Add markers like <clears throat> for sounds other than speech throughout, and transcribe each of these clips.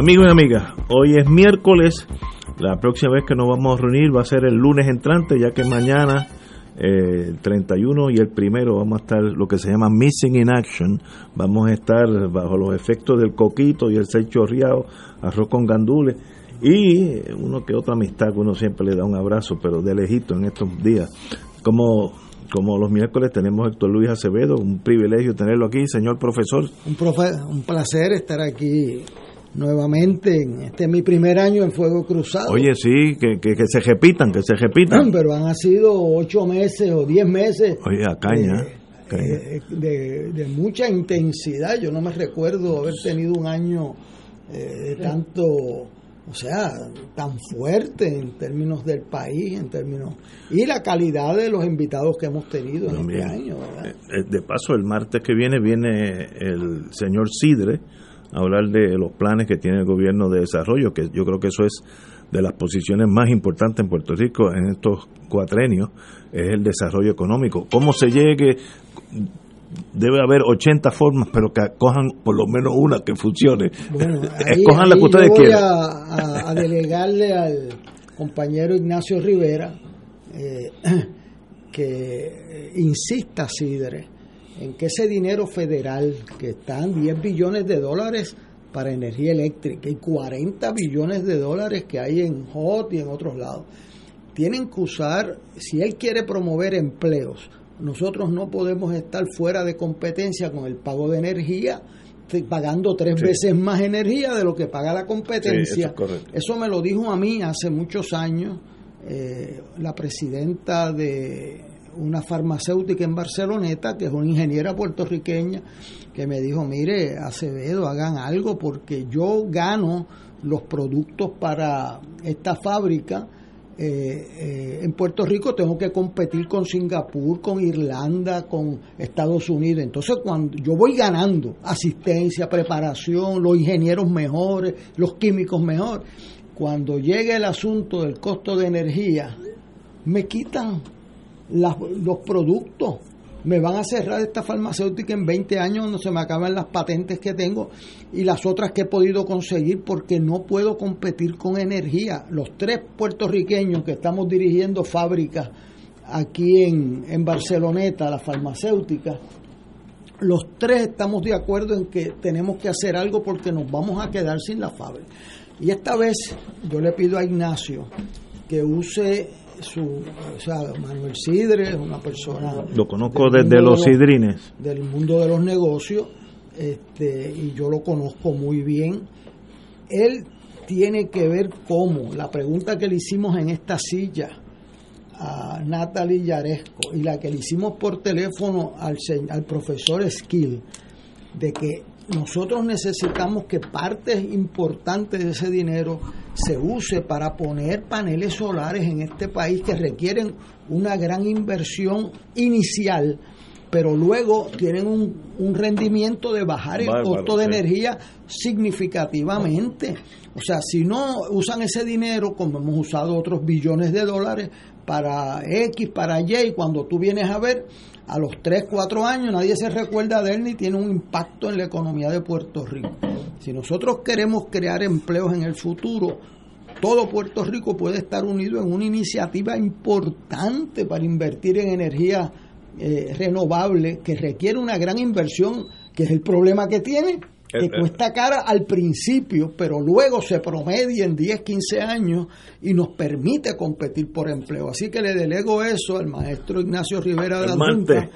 Amigos y amigas, hoy es miércoles. La próxima vez que nos vamos a reunir va a ser el lunes entrante, ya que mañana, eh, el 31 y el primero, vamos a estar lo que se llama Missing in Action. Vamos a estar bajo los efectos del coquito y el seis chorreado, arroz con gandules y uno que otra amistad que uno siempre le da un abrazo, pero de lejito en estos días. Como como los miércoles tenemos a Héctor Luis Acevedo, un privilegio tenerlo aquí, señor profesor. Un, profe, un placer estar aquí nuevamente. Este es mi primer año en Fuego Cruzado. Oye, sí, que, que, se repitan, que se repitan. Pero han sido ocho meses o diez meses. Oye, a caña. De, de, de, mucha intensidad. Yo no me recuerdo haber tenido un año eh, de tanto, o sea, tan fuerte en términos del país, en términos. Y la calidad de los invitados que hemos tenido en este año. ¿verdad? De paso, el martes que viene viene el señor Sidre hablar de los planes que tiene el gobierno de desarrollo, que yo creo que eso es de las posiciones más importantes en Puerto Rico en estos cuatrenios, es el desarrollo económico. ¿Cómo se llegue? Debe haber 80 formas, pero que cojan por lo menos una que funcione. Bueno, <laughs> ahí, Escojan la que ustedes voy quieran. A, a, delegarle al compañero Ignacio Rivera eh, <clears throat> que insista, Sidre, en que ese dinero federal, que están 10 billones de dólares para energía eléctrica y 40 billones de dólares que hay en HOT y en otros lados, tienen que usar, si él quiere promover empleos, nosotros no podemos estar fuera de competencia con el pago de energía, pagando tres sí. veces más energía de lo que paga la competencia. Sí, eso, eso, me lo dijo a mí hace muchos años eh, la presidenta de una farmacéutica en Barceloneta, que es una ingeniera puertorriqueña, que me dijo, mire, Acevedo, hagan algo porque yo gano los productos para esta fábrica. Eh, eh, en Puerto Rico tengo que competir con Singapur, con Irlanda, con Estados Unidos. Entonces, cuando yo voy ganando asistencia, preparación, los ingenieros mejores, los químicos mejores, cuando llegue el asunto del costo de energía, me quitan las, los productos. Me van a cerrar esta farmacéutica en 20 años, no se me acaban las patentes que tengo y las otras que he podido conseguir porque no puedo competir con energía. Los tres puertorriqueños que estamos dirigiendo fábricas aquí en, en Barceloneta, la farmacéutica, los tres estamos de acuerdo en que tenemos que hacer algo porque nos vamos a quedar sin la fábrica. Y esta vez yo le pido a Ignacio que use su, o sea, Manuel Sidre es una persona... Lo conozco desde los de sidrines. Del mundo de los negocios, este, y yo lo conozco muy bien. Él tiene que ver cómo, la pregunta que le hicimos en esta silla a Natalie Yaresco y la que le hicimos por teléfono al, al profesor Skill, de que nosotros necesitamos que parte importante de ese dinero se use para poner paneles solares en este país que requieren una gran inversión inicial, pero luego tienen un, un rendimiento de bajar el Bárbaro, costo de sí. energía significativamente. O sea, si no usan ese dinero, como hemos usado otros billones de dólares, para X, para Y, cuando tú vienes a ver, a los 3, 4 años nadie se recuerda de él ni tiene un impacto en la economía de Puerto Rico. Si nosotros queremos crear empleos en el futuro, todo Puerto Rico puede estar unido en una iniciativa importante para invertir en energía eh, renovable que requiere una gran inversión, que es el problema que tiene, que Eh, eh. cuesta cara al principio, pero luego se promedia en 10, 15 años y nos permite competir por empleo. Así que le delego eso al maestro Ignacio Rivera de la. Junta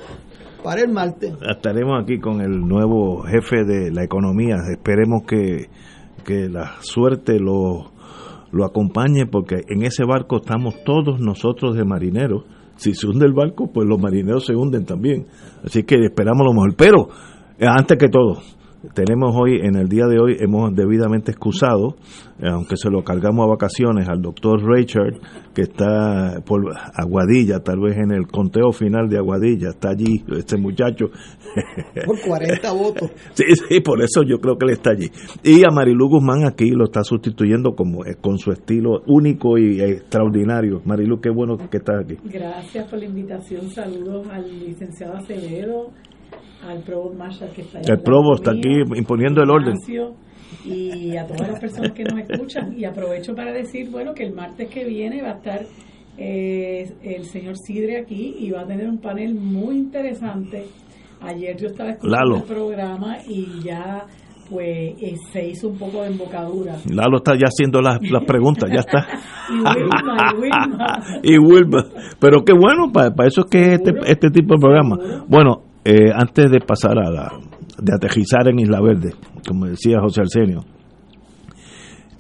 para el martes. Estaremos aquí con el nuevo jefe de la economía. Esperemos que, que la suerte lo, lo acompañe porque en ese barco estamos todos nosotros de marineros. si se hunde el barco, pues los marineros se hunden también. Así que esperamos lo mejor. Pero, eh, antes que todo, tenemos hoy, en el día de hoy, hemos debidamente excusado, eh, aunque se lo cargamos a vacaciones, al doctor Richard, que está por Aguadilla, tal vez en el conteo final de Aguadilla, está allí este muchacho. <laughs> Por 40 votos. Sí, sí, por eso yo creo que él está allí. Y a Marilu Guzmán aquí lo está sustituyendo como eh, con su estilo único y extraordinario. Marilu, qué bueno que estás aquí. Gracias por la invitación. Saludos al licenciado Acevedo al Provost Marshall que está El Provost está aquí imponiendo el orden. Y a todas las personas que nos escuchan. Y aprovecho para decir, bueno, que el martes que viene va a estar eh, el señor Sidre aquí y va a tener un panel muy interesante. Ayer yo estaba escuchando el programa y ya pues eh, se hizo un poco de embocadura. Lalo está ya haciendo las, las preguntas, ya está. <laughs> y Wilma, y Wilma. <laughs> y Wilma. Pero qué bueno, para, para eso es que este, este tipo de programa. Bueno, eh, antes de pasar a la, de aterrizar en Isla Verde, como decía José Arsenio,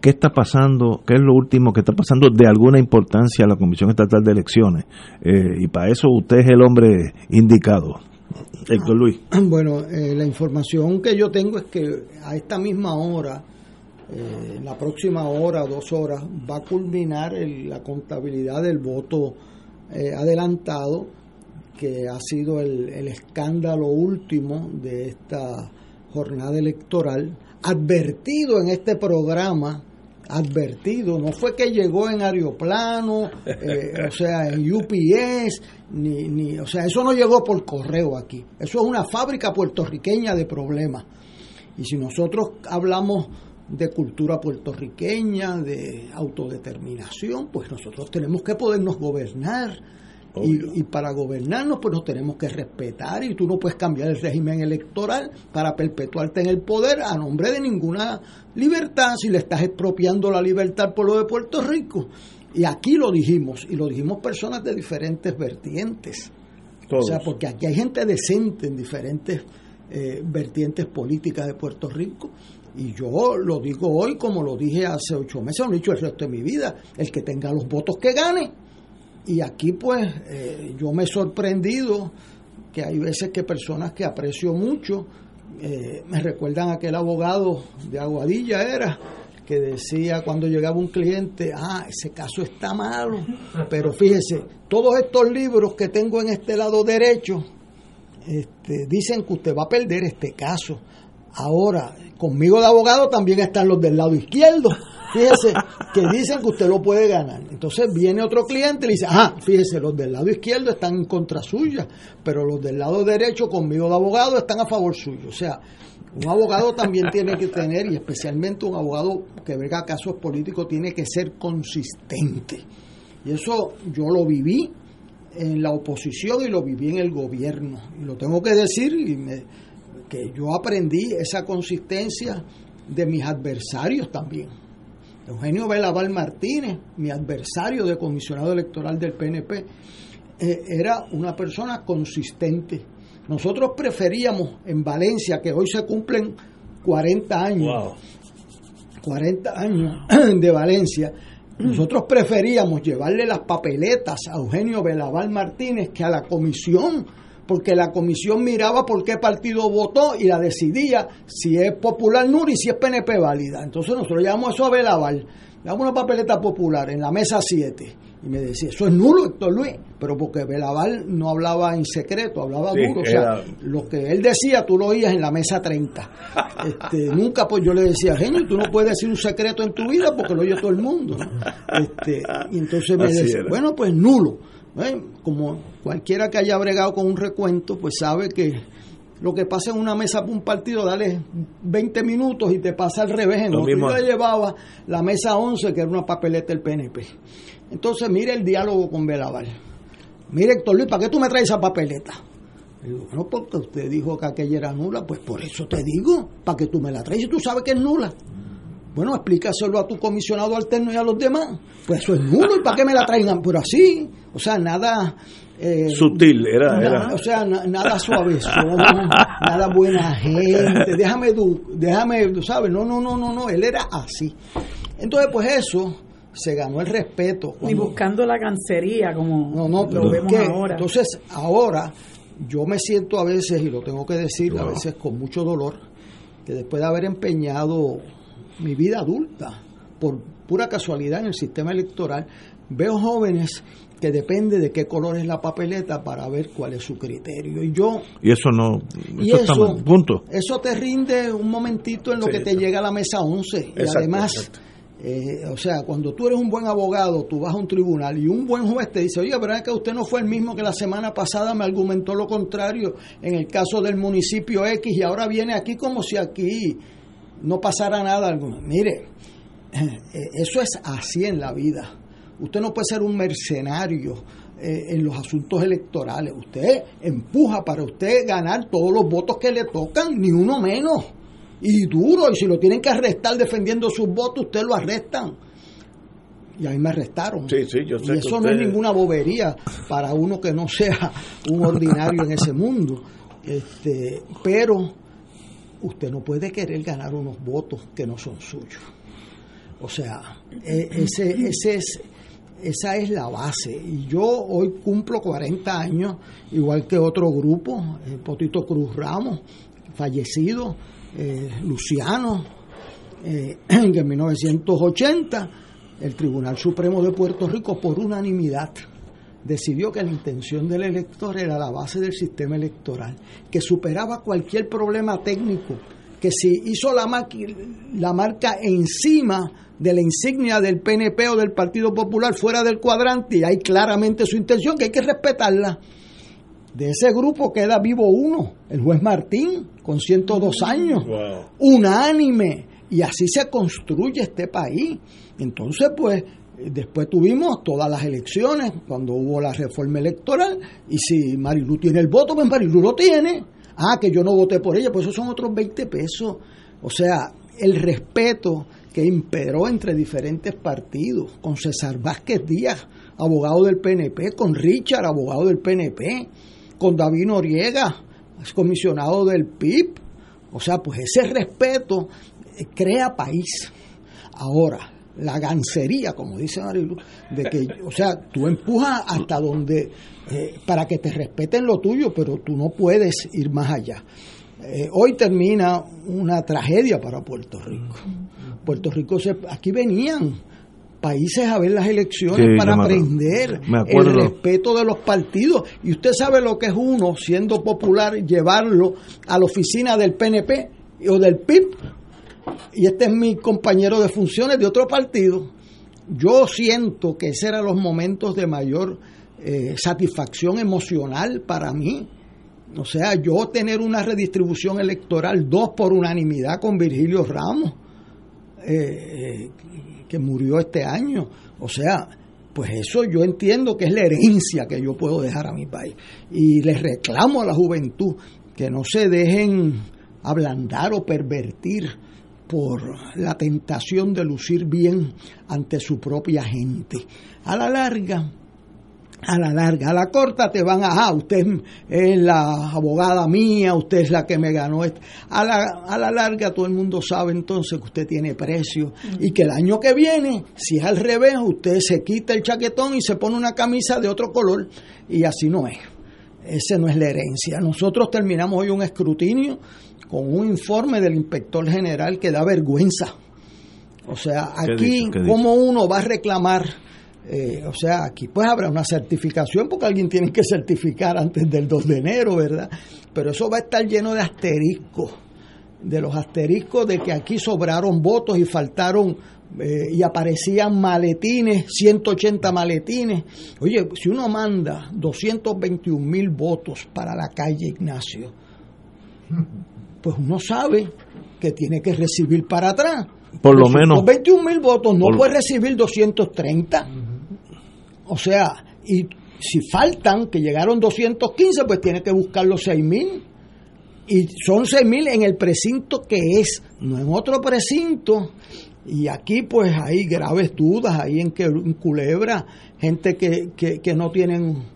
¿qué está pasando? ¿Qué es lo último que está pasando de alguna importancia a la Comisión Estatal de Elecciones? Eh, y para eso usted es el hombre indicado. Héctor Luis. <clears throat> Bueno, eh, la información que yo tengo es que a esta misma hora, en la próxima hora dos horas, va a culminar la contabilidad del voto adelantado que ha sido el, escándalo último de esta jornada electoral, advertido en este programa, advertido, no fue que llegó en aeroplano, eh, o <laughs> sea, en UPS, ni, ni, o sea, eso no llegó por correo aquí, eso es una fábrica puertorriqueña de problemas. Y si nosotros hablamos de cultura puertorriqueña, de autodeterminación, pues nosotros tenemos que podernos gobernar y, para gobernarnos, pues nos tenemos que respetar y tú no puedes cambiar el régimen electoral para perpetuarte en el poder a nombre de ninguna libertad si le estás expropiando la libertad al pueblo de Puerto Rico. Y aquí lo dijimos, y lo dijimos personas de diferentes vertientes. O sea, porque aquí hay gente decente en diferentes eh, vertientes políticas de Puerto Rico. Y yo lo digo hoy como lo dije hace ocho meses, lo he dicho el resto de mi vida. El que tenga los votos que gane y aquí pues eh, yo me he sorprendido que hay veces que personas que aprecio mucho eh, me recuerdan aquel abogado de Aguadilla era que decía cuando llegaba un cliente, ah, ese caso está malo, pero fíjese, todos estos libros que tengo en este lado derecho este, dicen que usted va a perder este caso. Ahora, conmigo de abogado también están los del lado izquierdo. Fíjese que dicen que usted lo puede ganar. Entonces viene otro cliente y le dice, ah, fíjese, los del lado izquierdo están en contra suya, pero los del lado derecho conmigo de abogado están a favor suyo. O sea, un abogado también tiene que tener, y especialmente un abogado que venga casos políticos, tiene que ser consistente. Y eso yo lo viví en la oposición y lo viví en el gobierno. Y lo tengo que decir, y que yo aprendí esa consistencia de mis adversarios también Eugenio Belaval Martínez, mi adversario de comisionado electoral del PNP, eh, era una persona consistente. Nosotros preferíamos en Valencia, que hoy se cumplen 40 años, 40 años <clears throat> de Valencia, nosotros preferíamos llevarle las papeletas a Eugenio Belaval Martínez que a la comisión porque la comisión miraba por qué partido votó y la decidía si es popular Nuri y si es PNP válida. Entonces nosotros llevamos eso a Belaval, damos una papeleta popular en la mesa 7 y me decía, eso es nulo, Héctor Luis, pero porque Belaval no hablaba en secreto, hablaba duro, o sea, lo que él decía tú lo oías en la mesa 30. <laughs> Este, nunca pues yo le decía, genio, tú no puedes decir un secreto en tu vida porque lo oye todo el mundo. Este, y entonces me decía, bueno, pues nulo. ¿Eh? Como cualquiera que haya bregado con un recuento, pues sabe que lo que pasa en una mesa para un partido, dale 20 minutos y te pasa al revés. En lo otro yo llevaba la mesa 11, que era una papeleta del PNP. Entonces, mire el diálogo con Belaval. Mire, Héctor Luis, ¿para qué tú me traes esa papeleta? Digo, no, porque usted dijo que aquella era nula, pues por eso te digo, para que tú me la traes y tú sabes que es nula. Bueno, explícaselo a tu comisionado alterno y a los demás. Pues eso es nulo, ¿y para qué me la traigan? Pero así, o sea, nada... Eh, Sutil, era, O sea, nada suave, nada buena gente, déjame, tú, déjame, tú sabes, no, no, no, no, no, él era así. Entonces, pues eso, se ganó el respeto. Ni buscando la cancería como no, no, lo vemos ahora. Entonces, ahora yo me siento a veces, y lo tengo que decir, a veces con mucho dolor, que después de haber empeñado mi vida adulta por pura casualidad en el sistema electoral, veo jóvenes que depende de qué color es la papeleta para ver cuál es su criterio. Y yo y eso no y eso, punto. Eso te rinde un momentito en lo que te llega a la mesa 11 y además eh, o sea, cuando tú eres un buen abogado, tú vas a un tribunal y un buen juez te dice, oye, pero es que usted no fue el mismo que la semana pasada me argumentó lo contrario en el caso del municipio X y ahora viene aquí como si aquí no pasara nada. Mire, <laughs> eh, eso es así en la vida. Usted no puede ser un mercenario eh, en los asuntos electorales. Usted empuja para usted ganar todos los votos que le tocan, ni uno menos. Y duro, y si lo tienen que arrestar defendiendo sus votos, usted lo arrestan. Y a mí me arrestaron. Sí, sí, yo sé y eso no es ninguna bobería para uno que no sea un ordinario en ese mundo. Este, pero usted no puede querer ganar unos votos que no son suyos. O sea, e, ese, ese es, esa es la base. Y yo hoy cumplo 40 años, igual que otro grupo, el Potito Cruz Ramos, fallecido, eh, Luciano, eh, <clears throat> en 1980 el Tribunal Supremo de Puerto Rico, por unanimidad, decidió que la intención del elector era la base del sistema electoral, que superaba cualquier problema técnico, que si hizo la, la marca encima de la insignia del PNP o del Partido Popular fuera del cuadrante, y hay claramente su intención, que hay que respetarla. De ese grupo queda vivo uno, el juez Martín, con 102 años, unánime, y así se construye este país. Entonces, pues, Después tuvimos todas las elecciones, cuando hubo la reforma electoral, y si Marilu tiene el voto, pues Marilu lo tiene. Ah, que yo no voté por ella, pues esos son otros 20 pesos. O sea, el respeto que imperó entre diferentes partidos, con César Vázquez Díaz, abogado del PNP, con Richard, abogado del PNP, con David Noriega, comisionado del PIB. O sea, pues ese respeto eh, crea país. Ahora, la gancería, como dice Marilu, de que, o sea, tú empujas hasta donde, eh, para que te respeten lo tuyo, pero tú no puedes ir más allá. Eh, hoy termina una tragedia para Puerto Rico. Puerto Rico, se, aquí venían países a ver las elecciones para aprender el respeto de los partidos. Y usted sabe lo que es uno, siendo popular, llevarlo a la oficina del PNP o del PIB y este es mi compañero de funciones de otro partido, yo siento que ese eran los momentos de mayor eh, satisfacción emocional para mí. O sea, yo tener una redistribución electoral, dos por unanimidad con Virgilio Ramos, eh, eh, que murió este año. O sea, pues eso yo entiendo que es la herencia que yo puedo dejar a mi país. Y les reclamo a la juventud que no se dejen ablandar o pervertir por la tentación de lucir bien ante su propia gente. A la larga, a la larga, a la corta te van a, ah, usted es la abogada mía, usted es la que me ganó. A la, a la larga todo el mundo sabe entonces que usted tiene precio y que el año que viene, si es al revés, usted se quita el chaquetón y se pone una camisa de otro color y así no es. Esa no es la herencia. Nosotros terminamos hoy un escrutinio con un informe del inspector general que da vergüenza. O sea, aquí, ¿cómo uno va a reclamar? Eh, o sea, aquí pues habrá una certificación porque alguien tiene que certificar antes del 2 de enero, ¿verdad? Pero eso va a estar lleno de asteriscos, de los asteriscos de que aquí sobraron votos y faltaron eh, y aparecían maletines, 180 maletines. Oye, si uno manda 221 mil votos para la calle Ignacio, pues uno sabe que tiene que recibir para atrás. Por lo menos. 21 mil votos no puede recibir 230. O sea, y si faltan, que llegaron 215, pues tiene que buscar los 6 mil. Y son 6 mil en el precinto que es, no en otro precinto. Y aquí pues hay graves dudas, ahí en, que, Culebra, gente que, que, que no tienen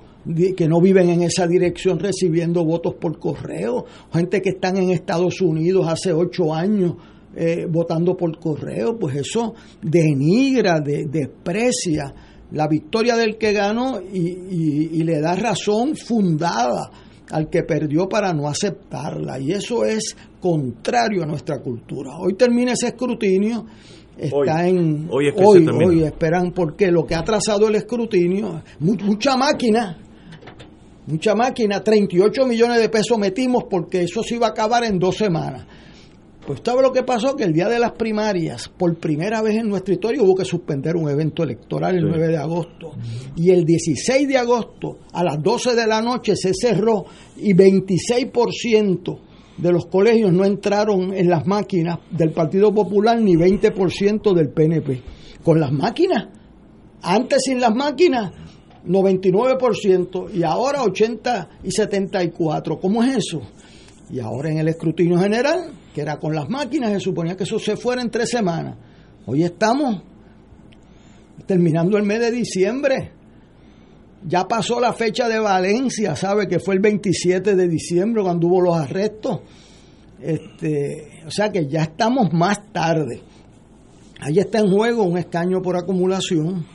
que no viven en esa dirección recibiendo votos por correo, gente que están en Estados Unidos hace ocho años eh, votando por correo, pues eso denigra, desprecia la victoria del que ganó y, le da razón fundada al que perdió para no aceptarla. Y eso es contrario a nuestra cultura. Hoy termina ese escrutinio. Está en hoy, hoy, esperan porque lo que ha trazado el escrutinio, mucha máquina, mucha máquina, 38 millones de pesos metimos porque eso se iba a acabar en dos semanas. Pues ¿sabe lo que pasó? Que el día de las primarias, por primera vez en nuestra historia, hubo que suspender un evento electoral el 9 de agosto. Y el 16 de agosto, a las 12 de la noche, se cerró y 26% de los colegios no entraron en las máquinas del Partido Popular ni 20% del PNP. Con las máquinas. Antes sin las máquinas, 99% y ahora 80 y 74. ¿Cómo es eso? Y ahora en el escrutinio general, que era con las máquinas, se suponía que eso se fuera en tres semanas. Hoy estamos terminando el mes de diciembre. Ya pasó la fecha de Valencia, ¿sabe? Que fue el 27 de diciembre cuando hubo los arrestos. Este, o sea que ya estamos más tarde. Ahí está en juego un escaño por acumulación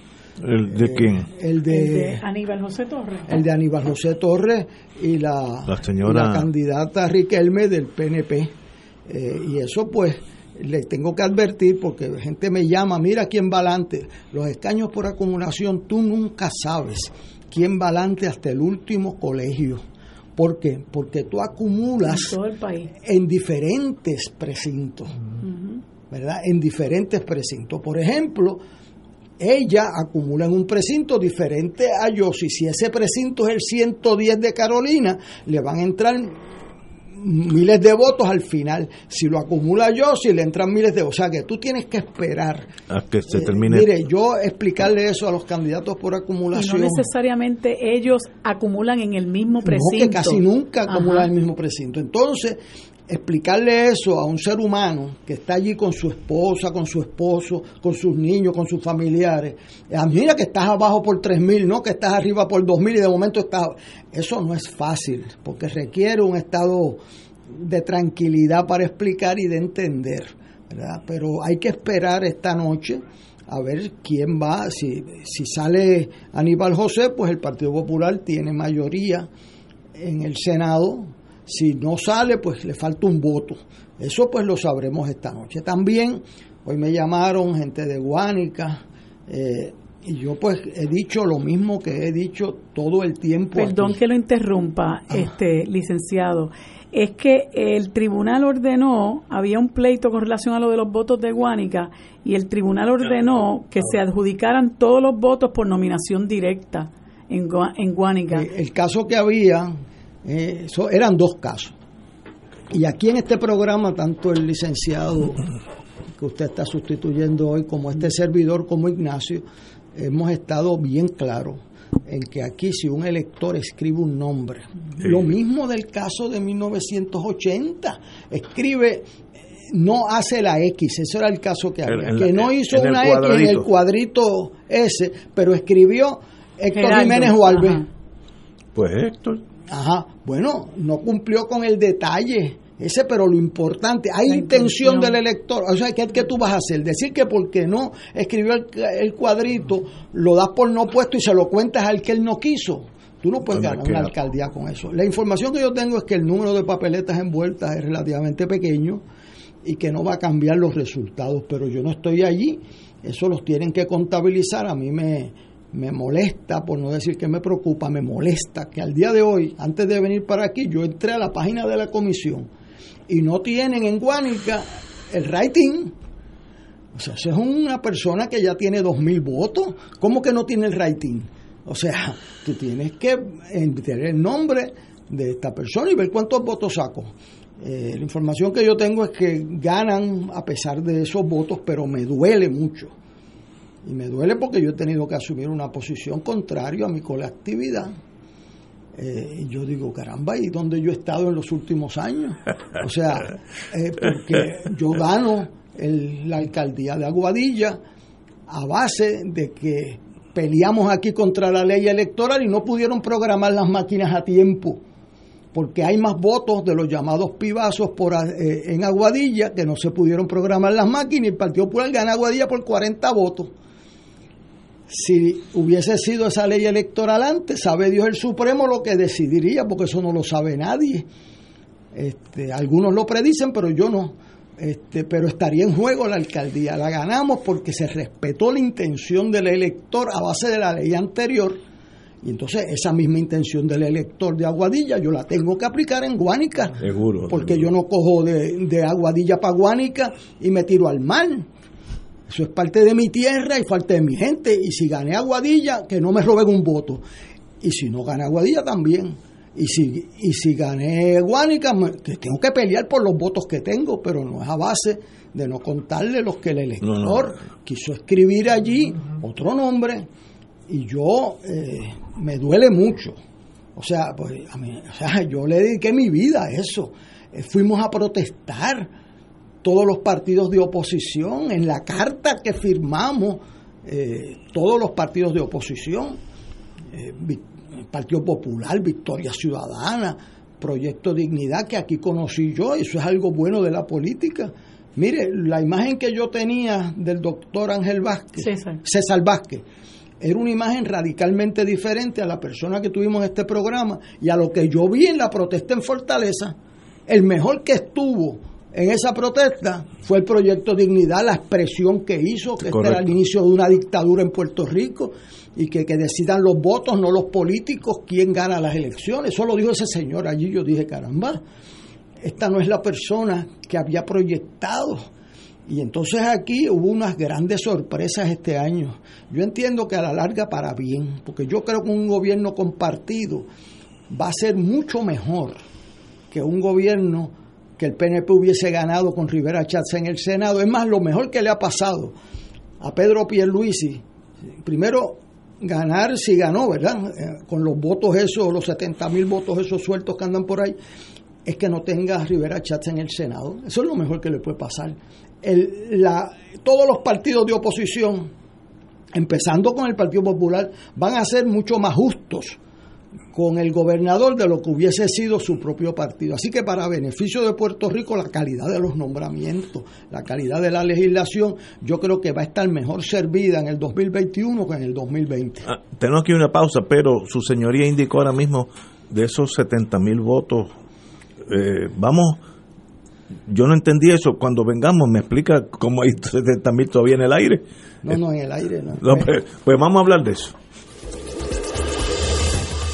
¿El de quién? El de, Aníbal José Torres. El de Aníbal José Torres y la, señora... candidata Riquelme del PNP. Eh, y eso pues le tengo que advertir porque gente me llama, mira quién va adelante. Los escaños por acumulación, tú nunca sabes quién va adelante hasta el último colegio. ¿Por qué? Porque tú acumulas en, diferentes precintos, ¿verdad? En diferentes precintos. Por ejemplo, ella acumula en un precinto diferente a Yossi. Si ese precinto es el 110 de Carolina, le van a entrar miles de votos al final. Si lo acumula Yossi, le entran miles de votos. O sea que tú tienes que esperar. A que se eh, termine. mire, yo explicarle eso a los candidatos por acumulación. Y no necesariamente ellos acumulan en el mismo precinto. No, que casi nunca acumulan en el mismo precinto. Entonces, explicarle eso a un ser humano que está allí con su esposa, con su esposo, con sus niños, con sus familiares, ah, mira que estás abajo por tres mil, no que estás arriba por dos mil y de momento estás... Eso no es fácil, porque requiere un estado de tranquilidad para explicar y de entender, ¿verdad? Pero hay que esperar esta noche a ver quién va, si, si sale Aníbal José, pues el Partido Popular tiene mayoría en el Senado, si no sale, pues le falta un voto. Eso pues lo sabremos esta noche. También hoy me llamaron gente de Guánica. Eh, y yo pues he dicho lo mismo que he dicho todo el tiempo. Perdón que lo interrumpa, este licenciado. Es que el tribunal ordenó, había un pleito con relación a lo de los votos de Guánica, y el tribunal ordenó que se adjudicaran todos los votos por nominación directa en, en Guánica. Eh, el caso que había eh, eran dos casos. Y aquí en este programa, tanto el licenciado que usted está sustituyendo hoy, como este servidor, como Ignacio, hemos estado bien claros en que aquí si un elector escribe un nombre, lo mismo del caso de 1980, escribe no hace la X, ese era el caso que había, que no hizo una X en el cuadrito S, pero escribió Héctor Jiménez Hualve. Pues Héctor. Ajá, bueno, no cumplió con el detalle ese, pero lo importante, hay intención, del elector. O sea, ¿qué, ¿qué, tú vas a hacer? Decir que porque no escribió el, cuadrito, lo das por no puesto y se lo cuentas al que él no quiso. Tú no puedes ganar una alcaldía con eso. La información que yo tengo es que el número de papeletas envueltas es relativamente pequeño y que no va a cambiar los resultados, pero yo no estoy allí. Eso los tienen que contabilizar. A mí me, me molesta, por no decir que me preocupa, me molesta que al día de hoy, antes de venir para aquí, yo entré a la página de la comisión y no tienen en Guánica el rating. O sea, es una persona que ya tiene dos mil votos. ¿Cómo que no tiene el rating? O sea, tú tienes que tener el nombre de esta persona y ver cuántos votos saco. Eh, la información que yo tengo es que ganan a pesar de esos votos, pero me duele mucho y me duele porque yo he tenido que asumir una posición contraria a mi colectividad. Eh, y yo digo, caramba, ¿y dónde yo he estado en los últimos años? O sea, <laughs> eh, porque yo gano la alcaldía de Aguadilla a base de que peleamos aquí contra la ley electoral y no pudieron programar las máquinas a tiempo porque hay más votos de los llamados pibazos por, eh, en Aguadilla que no se pudieron programar las máquinas y el Partido Popular gana Aguadilla por 40 votos. Si hubiese sido esa ley electoral antes, sabe Dios el Supremo lo que decidiría, porque eso no lo sabe nadie. Este, algunos lo predicen, pero yo no. Este, pero estaría en juego la alcaldía. La ganamos porque se respetó la intención del elector a base de la ley anterior. Y entonces esa misma intención del elector de Aguadilla yo la tengo que aplicar en Guánica. Seguro. Porque yo no cojo de, de Aguadilla para Guánica y me tiro al mar. Eso es parte de mi tierra y parte de mi gente. Y si gané Aguadilla, que no me roben un voto. Y si no gané Aguadilla, también. Y si, y si gané Guánica, que tengo que pelear por los votos que tengo, pero no es a base de no contarle los que el elector quiso escribir allí otro nombre. Y yo eh, me duele mucho. O sea, pues, a mí, o sea, yo le dediqué mi vida a eso. Eh, fuimos a protestar todos los partidos de oposición en la carta que firmamos, eh, todos los partidos de oposición. Partido Popular, Victoria Ciudadana, Proyecto Dignidad, que aquí conocí yo, eso es algo bueno de la política. Mire, la imagen que yo tenía del doctor Ángel Vázquez, César. Vázquez, era una imagen radicalmente diferente a la persona que tuvimos en este programa y a lo que yo vi en la protesta en Fortaleza. El mejor que estuvo en esa protesta fue el proyecto Dignidad, la expresión que hizo, que este era el inicio de una dictadura en Puerto Rico y que, decidan los votos, no los políticos, quién gana las elecciones. Eso lo dijo ese señor allí. Yo dije, caramba, esta no es la persona que había proyectado. Y entonces aquí hubo unas grandes sorpresas este año. Yo entiendo que a la larga para bien, porque yo creo que un gobierno compartido va a ser mucho mejor que un gobierno que el PNP hubiese ganado con Rivera Chávez en el Senado. Es más, lo mejor que le ha pasado a Pedro Pierluisi, primero ganar si ganó, ¿verdad? Eh, con los votos esos, los 70 mil votos esos sueltos que andan por ahí, es que no tenga Rivera Chats en el Senado. Eso es lo mejor que le puede pasar. El, la, todos los partidos de oposición, empezando con el Partido Popular, van a ser mucho más justos con el gobernador de lo que hubiese sido su propio partido. Así que para beneficio de Puerto Rico, la calidad de los nombramientos, la calidad de la legislación, yo creo que va a estar mejor servida en el 2021 que en el 2020. Ah, tenemos aquí una pausa, pero su señoría indicó ahora mismo de esos 70 mil votos, eh, vamos, yo no entendí eso, cuando vengamos me explica cómo hay 70 mil todavía en el aire. No, no, en el aire no. pues, pues vamos a hablar de eso.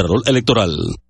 Contralor Electoral.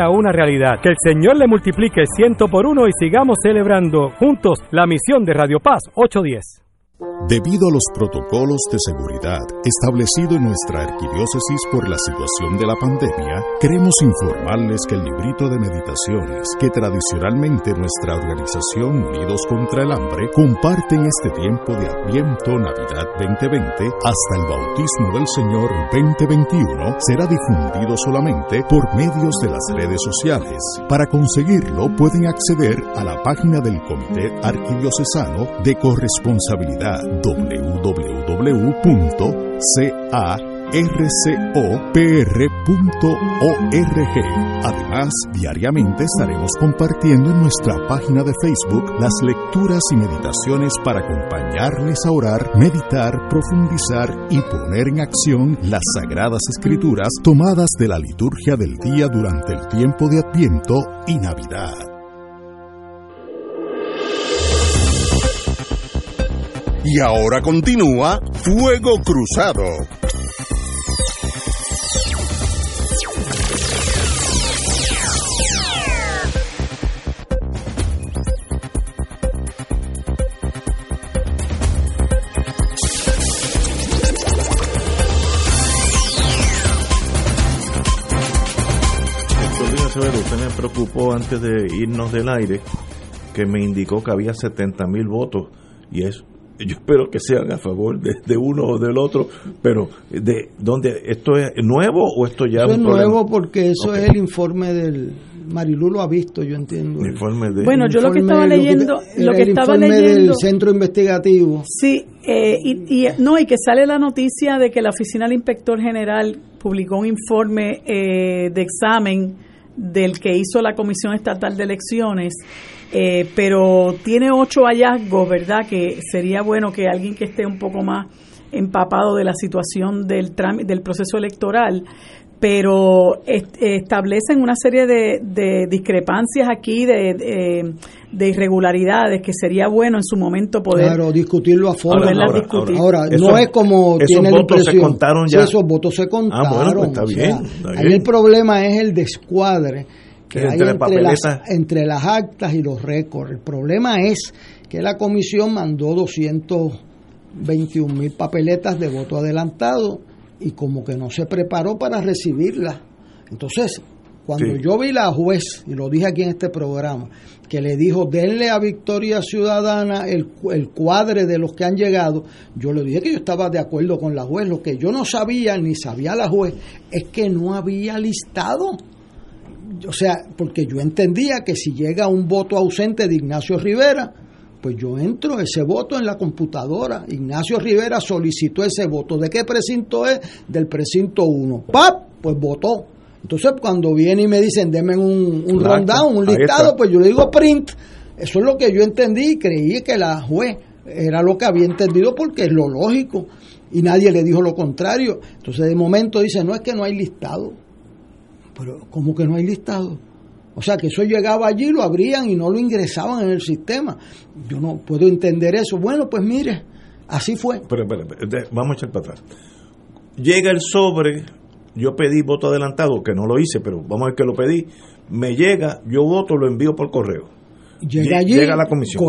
una realidad. Que el Señor le multiplique ciento por uno y sigamos celebrando juntos la misión de Radio Paz 810. Debido a los protocolos de seguridad establecidos en nuestra arquidiócesis por la situación de la pandemia, queremos informarles que el librito de meditaciones que tradicionalmente nuestra organización Unidos contra el Hambre comparte en este tiempo de Adviento Navidad 2020 hasta el bautismo del Señor 2021 será difundido solamente por medios de las redes sociales. Para conseguirlo pueden acceder a la página del Comité Arquidiocesano de Corresponsabilidad www.carcopr.org. Además, diariamente estaremos compartiendo en nuestra página de Facebook las lecturas y meditaciones para acompañarles a orar, meditar, profundizar y poner en acción las sagradas escrituras tomadas de la liturgia del día durante el tiempo de Adviento y Navidad. Y ahora continúa Fuego Cruzado. usted me preocupó antes de irnos del aire que me indicó que había 70 mil votos y es yo espero que sean a favor de, uno o del otro, pero de dónde esto es nuevo o esto ya es nuevo porque eso es el informe del Marilu lo ha visto, yo entiendo. bueno, yo lo que estaba leyendo, lo que, estaba leyendo del centro investigativo. Sí, eh, y, no y que sale la noticia de que la oficina del inspector general publicó un informe eh, de examen del que hizo la Comisión Estatal de Elecciones, eh, pero tiene ocho hallazgos, ¿verdad? Que sería bueno que alguien que esté un poco más empapado de la situación del, del proceso electoral pero establecen una serie de, discrepancias aquí, de, irregularidades que sería bueno en su momento poder claro, discutirlo a fondo. Ahora, no es como tienen votos se contaron ya. esos votos se contaron. Ah, pues está, bien, Ahí el problema es el descuadre que hay entre, las, entre las actas y los récords. El problema es que la comisión mandó 221 mil papeletas de voto adelantado y como que no se preparó para recibirla. Entonces, cuando yo vi la juez, y lo dije aquí en este programa, que le dijo, denle a Victoria Ciudadana el, el cuadre de los que han llegado, yo le dije que yo estaba de acuerdo con la juez. Lo que yo no sabía, ni sabía la juez, es que no había listado. O sea, porque yo entendía que si llega un voto ausente de Ignacio Rivera, pues yo entro ese voto en la computadora. Ignacio Rivera solicitó ese voto. ¿De qué precinto es? Del precinto 1. ¡Pap! Pues votó. Entonces, cuando viene y me dicen, denme un, un rundown, un listado, pues yo le digo print. Eso es lo que yo entendí y creí que la juez era lo que había entendido porque es lo lógico. Y nadie le dijo lo contrario. Entonces, de momento dice, no es que no hay listado. Pero, ¿cómo que no hay listado? O sea, que eso llegaba allí, lo abrían y no lo ingresaban en el sistema. Yo no puedo entender eso. Bueno, pues mire, así fue. Pero, vamos a echar para atrás. Llega el sobre, yo pedí voto adelantado, que no lo hice, pero vamos a ver que lo pedí. Me llega, yo voto, lo envío por correo. Llega allí, llega la comisión.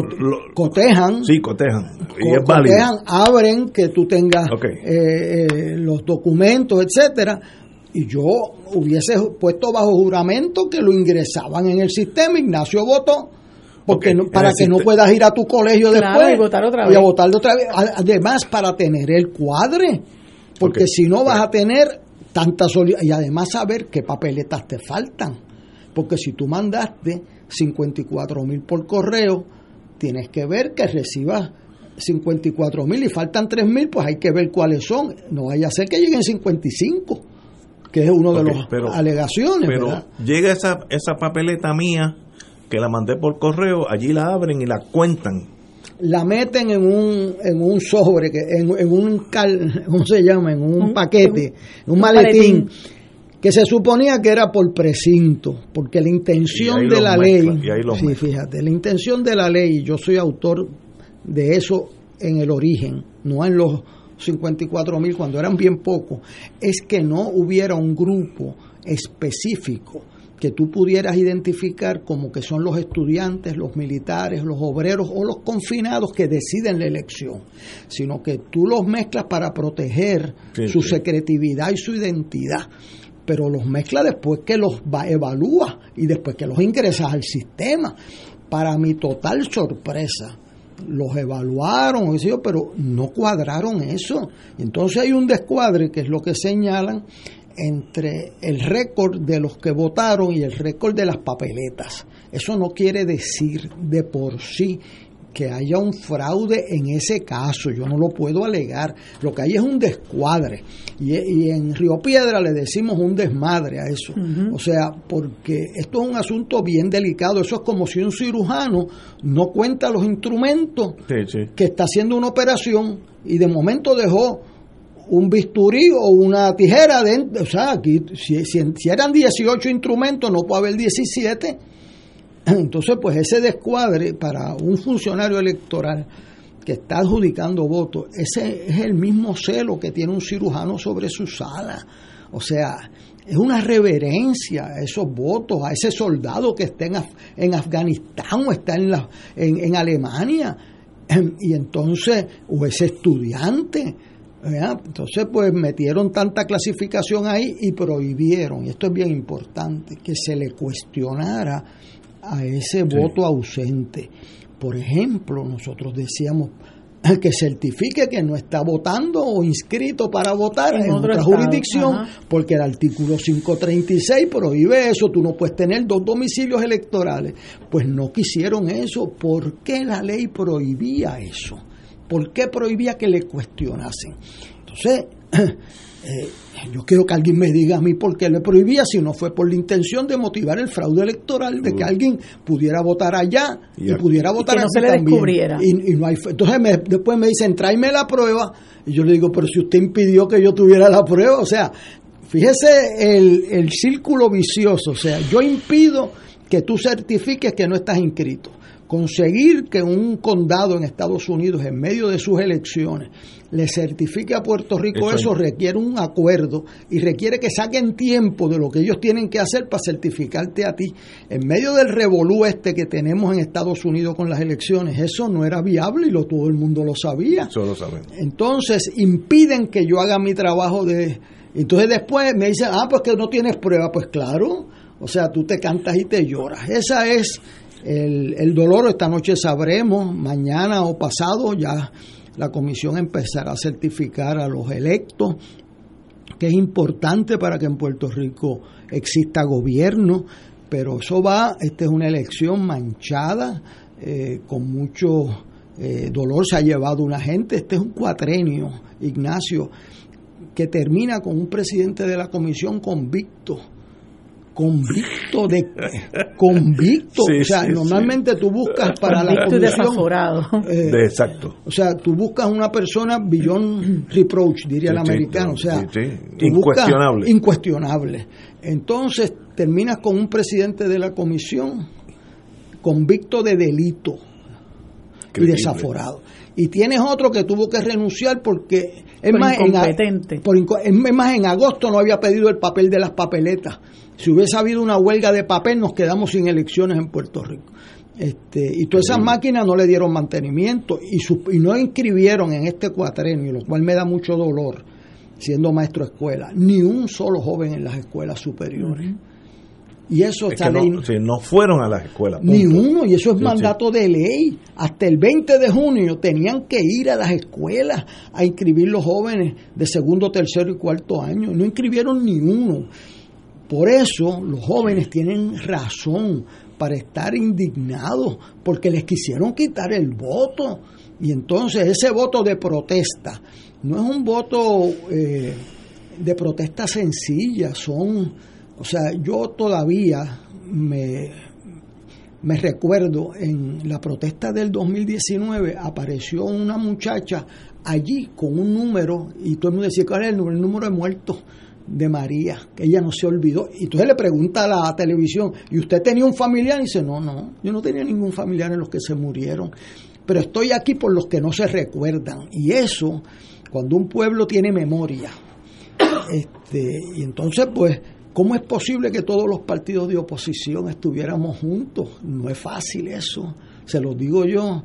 cotejan. Sí, cotejan. y es cotejan, abren que tú tengas eh, eh, los documentos, etcétera y yo hubiese puesto bajo juramento que lo ingresaban en el sistema, Ignacio votó, porque para que no puedas ir a tu colegio después y votar otra vez. Y a votar otra vez. Además, para tener el cuadre, porque si no vas a tener tanta solidaridad y además saber qué papeletas te faltan. Porque si tú mandaste 54 mil por correo, tienes que ver que recibas 54 mil y faltan 3 mil, pues hay que ver cuáles son. No vaya a ser que lleguen 55 que es uno de los alegaciones. Pero llega esa, esa papeleta mía que la mandé por correo, allí la abren y la cuentan. La meten en un, en un sobre, que en, un, cal, <laughs> ¿cómo se llama? En un, paquete, un, un maletín, que se suponía que era por precinto, porque la intención de la ley, sí, fíjate, la intención de la ley, yo soy autor de eso en el origen, no en los 54 mil cuando eran bien pocos, es que no hubiera un grupo específico que tú pudieras identificar como que son los estudiantes, los militares, los obreros o los confinados que deciden la elección, sino que tú los mezclas para proteger su secretividad y su identidad, pero los mezclas después que los evalúa y después que los ingresas al sistema. Para mi total sorpresa, los evaluaron, pero no cuadraron eso. Entonces hay un descuadre, que es lo que señalan, entre el récord de los que votaron y el récord de las papeletas. Eso no quiere decir de por sí que haya un fraude en ese caso, yo no lo puedo alegar. Lo que hay es un descuadre. Y, en Río Piedra le decimos un desmadre a eso. O sea, porque esto es un asunto bien delicado. Eso es como si un cirujano no cuenta los instrumentos que está haciendo una operación y de momento dejó un bisturí o una tijera dentro. O sea, aquí, si, si, si eran 18 instrumentos, no puede haber 17 <clears throat> entonces, pues ese descuadre para un funcionario electoral que está adjudicando votos, ese es el mismo celo que tiene un cirujano sobre su sala. O sea, es una reverencia a esos votos, a ese soldado que está en, Afganistán o está en, la, en, Alemania. <clears throat> Y entonces, o ese estudiante. Entonces, pues metieron tanta clasificación ahí y prohibieron, y esto es bien importante, que se le cuestionara a ese voto ausente. Por ejemplo, nosotros decíamos que certifique que no está votando o inscrito para votar en, otra jurisdicción, porque el artículo 536 prohíbe eso, tú no puedes tener dos domicilios electorales. Pues no quisieron eso. ¿Por qué la ley prohibía eso? ¿Por qué prohibía que le cuestionasen? Entonces, <clears throat> eh, yo quiero que alguien me diga a mí por qué le prohibía si no fue por la intención de motivar el fraude electoral, de que alguien pudiera votar allá y, pudiera votar y que no se le descubriera. Y, no hay, entonces después me dicen, tráeme la prueba. Y yo le digo, pero si usted impidió que yo tuviera la prueba, o sea, fíjese el, el círculo vicioso, o sea, yo impido que tú certifiques que no estás inscrito conseguir que un condado en Estados Unidos, en medio de sus elecciones, le certifique a Puerto Rico eso, requiere un acuerdo y requiere que saquen tiempo de lo que ellos tienen que hacer para certificarte a ti. En medio del revolú este que tenemos en Estados Unidos con las elecciones, eso no era viable y lo, todo el mundo lo sabía. Eso lo saben. Entonces impiden que yo haga mi trabajo de... Entonces después me dicen, ah, pues que no tienes prueba. Pues claro, o sea, tú te cantas y te lloras. Esa es el, el dolor esta noche sabremos, mañana o pasado ya la comisión empezará a certificar a los electos, que es importante para que en Puerto Rico exista gobierno, pero eso va, esta es una elección manchada, eh, con mucho eh, dolor se ha llevado una gente, este es un cuatrenio, Ignacio, que termina con un presidente de la comisión convicto convicto de convicto. O sea normalmente tú buscas para la comisión eh, exacto. o sea tú buscas una persona beyond reproach diría el americano. o sea incuestionable. incuestionable. Entonces terminas con un presidente de la comisión convicto de delito y desaforado. Y tienes otro que tuvo que renunciar porque es más, en, más en agosto no había pedido el papel de las papeletas si hubiese habido una huelga de papel, nos quedamos sin elecciones en Puerto Rico. Este, y todas esas máquinas no le dieron mantenimiento y, y no inscribieron en este cuatrenio, lo cual me da mucho dolor, siendo maestro de escuela, ni un solo joven en las escuelas superiores. Y eso es no, no, fueron a las escuelas. Ni uno, y eso es mandato de ley. Hasta el 20 de junio tenían que ir a las escuelas a inscribir los jóvenes de segundo, tercero y cuarto año. No inscribieron ni uno. Por eso los jóvenes tienen razón para estar indignados, porque les quisieron quitar el voto. Y entonces ese voto de protesta no es un voto eh, de protesta sencilla, son, o sea, yo todavía me, me recuerdo en la protesta del 2019 apareció una muchacha allí con un número y todo el mundo decía, ¿cuál es el número? El número de muertos de María, que ella no se olvidó. Y entonces le pregunta a la televisión, ¿y usted tenía un familiar? Y dice, no, no, yo no tenía ningún familiar en los que se murieron, pero estoy aquí por los que no se recuerdan. Y eso, cuando un pueblo tiene memoria, <coughs> este, y entonces pues, ¿cómo es posible que todos los partidos de oposición estuviéramos juntos? No es fácil eso, se lo digo yo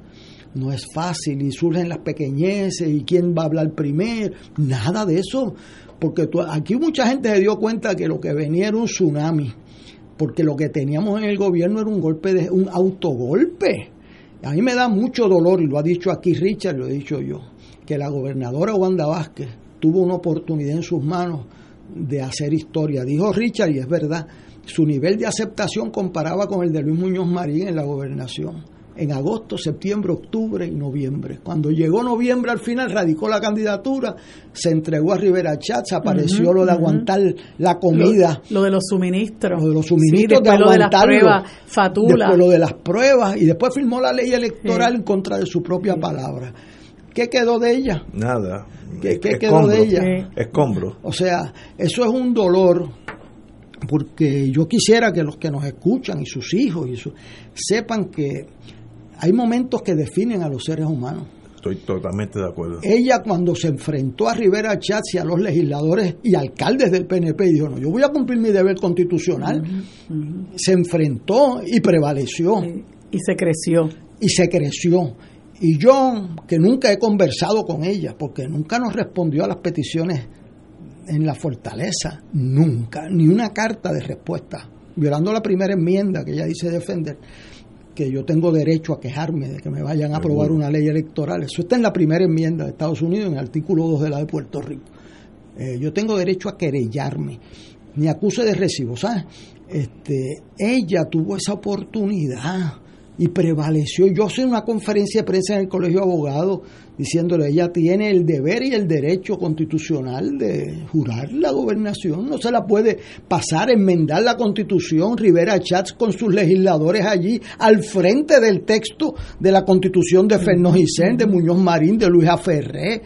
no es fácil y surgen las pequeñeces y quién va a hablar primero, nada de eso porque aquí mucha gente se dio cuenta que lo que venía era un tsunami, porque lo que teníamos en el gobierno era un golpe de un autogolpe. A mí me da mucho dolor, y lo ha dicho aquí Richard, lo he dicho yo, que la gobernadora Wanda Vázquez tuvo una oportunidad en sus manos de hacer historia. Dijo Richard, y es verdad, su nivel de aceptación comparaba con el de Luis Muñoz Marín en la gobernación. En agosto, septiembre, octubre y noviembre. Cuando llegó noviembre al final, radicó la candidatura, se entregó a Rivera Chats, apareció lo de aguantar la comida. Lo, de los suministros. Lo de los suministros, de lo de las pruebas, fatula. Después lo de las pruebas y después firmó la ley electoral en contra de su propia palabra. ¿Qué quedó de ella? Nada. ¿Qué, quedó de ella? Escombro. O sea, eso es un dolor porque yo quisiera que los que nos escuchan y sus hijos y sepan que hay momentos que definen a los seres humanos. Estoy totalmente de acuerdo. Ella cuando se enfrentó a Rivera Chats y a los legisladores y alcaldes del PNP dijo, no, yo voy a cumplir mi deber constitucional, se enfrentó y prevaleció. Y se creció. Y se creció. Y yo, que nunca he conversado con ella, porque nunca nos respondió a las peticiones en la fortaleza, nunca, ni una carta de respuesta, violando la primera enmienda que ella dice defender que yo tengo derecho a quejarme de que me vayan a aprobar una ley electoral. Eso está en la primera enmienda de Estados Unidos, en el artículo 2 de la de Puerto Rico. Eh, yo tengo derecho a querellarme, ni acuse de recibo, ¿sabes? Este, ella tuvo esa oportunidad y prevaleció. Yo hice una conferencia de prensa en el Colegio de Abogados diciéndole, ella tiene el deber y el derecho constitucional de jurar la gobernación, no se la puede pasar, enmendar la constitución, Rivera Chats con sus legisladores allí al frente del texto de la constitución de Fernó Gisén, de Muñoz Marín, de Luis Aferré, eh,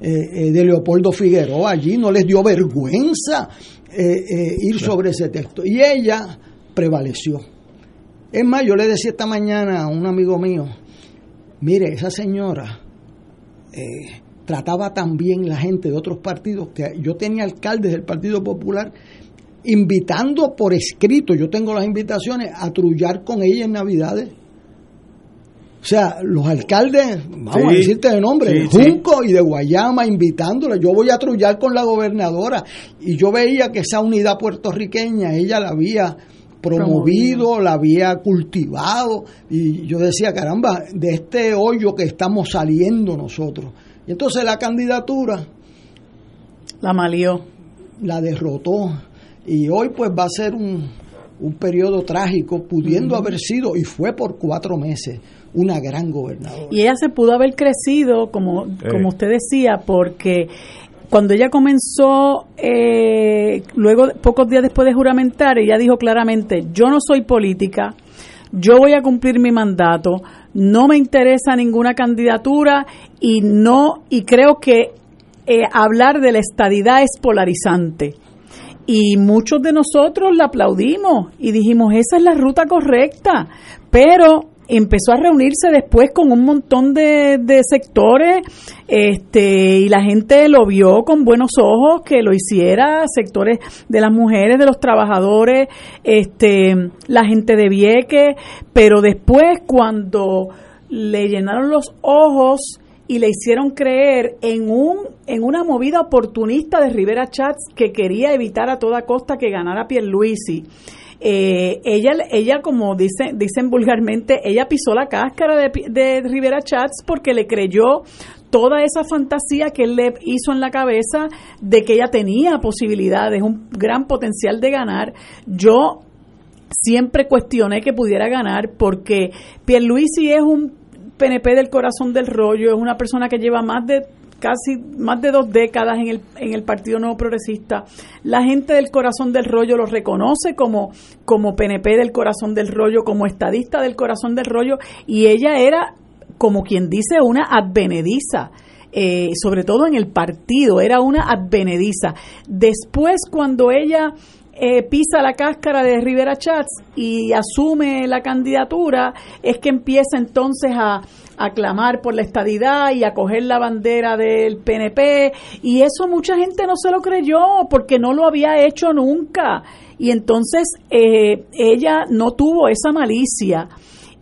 eh, de Leopoldo Figueroa allí, no les dio vergüenza eh, ir sobre ese texto. Y ella prevaleció. Es más, yo le decía esta mañana a un amigo mío, mire, esa señora eh, trataba también la gente de otros partidos, que yo tenía alcaldes del Partido Popular invitando por escrito, yo tengo las invitaciones, a trullar con ella en Navidades. O sea, los alcaldes, vamos a decirte de nombre, de Junco y de Guayama, invitándole, yo voy a trullar con la gobernadora. Y yo veía que esa unidad puertorriqueña, ella la había promovido, la había cultivado. Y yo decía, caramba, de este hoyo que estamos saliendo nosotros. Y entonces la candidatura... La malió. La derrotó. Y hoy pues va a ser un, un periodo trágico, pudiendo haber sido, y fue por cuatro meses, una gran gobernadora. Y ella se pudo haber crecido, como, como usted decía, porque cuando ella comenzó, eh, luego, pocos días después de juramentar, ella dijo claramente, yo no soy política, yo voy a cumplir mi mandato, no me interesa ninguna candidatura y no, y creo que eh, hablar de la estadidad es polarizante. Y muchos de nosotros la aplaudimos y dijimos, esa es la ruta correcta, pero empezó a reunirse después con un montón de, sectores este y la gente lo vio con buenos ojos que lo hiciera sectores de las mujeres de los trabajadores este la gente de Vieques pero después cuando le llenaron los ojos y le hicieron creer en un en una movida oportunista de Rivera Chats que quería evitar a toda costa que ganara Pierluisi eh, ella, ella, como dice, dicen vulgarmente, ella pisó la cáscara de, de Rivera Chats porque le creyó toda esa fantasía que él le hizo en la cabeza de que ella tenía posibilidades, un gran potencial de ganar. Yo siempre cuestioné que pudiera ganar porque Pierluisi es un PNP del corazón del rollo, es una persona que lleva más de casi más de dos décadas en el, en el Partido Nuevo Progresista. La gente del corazón del rollo lo reconoce como, como PNP del corazón del rollo, como estadista del corazón del rollo, y ella era, como quien dice, una advenediza. Eh, sobre todo en el partido, era una advenediza. Después, cuando ella eh, pisa la cáscara de Rivera Chats y asume la candidatura, es que empieza entonces a, a clamar por la estadidad y a coger la bandera del PNP. Y eso mucha gente no se lo creyó porque no lo había hecho nunca. Y entonces eh, ella no tuvo esa malicia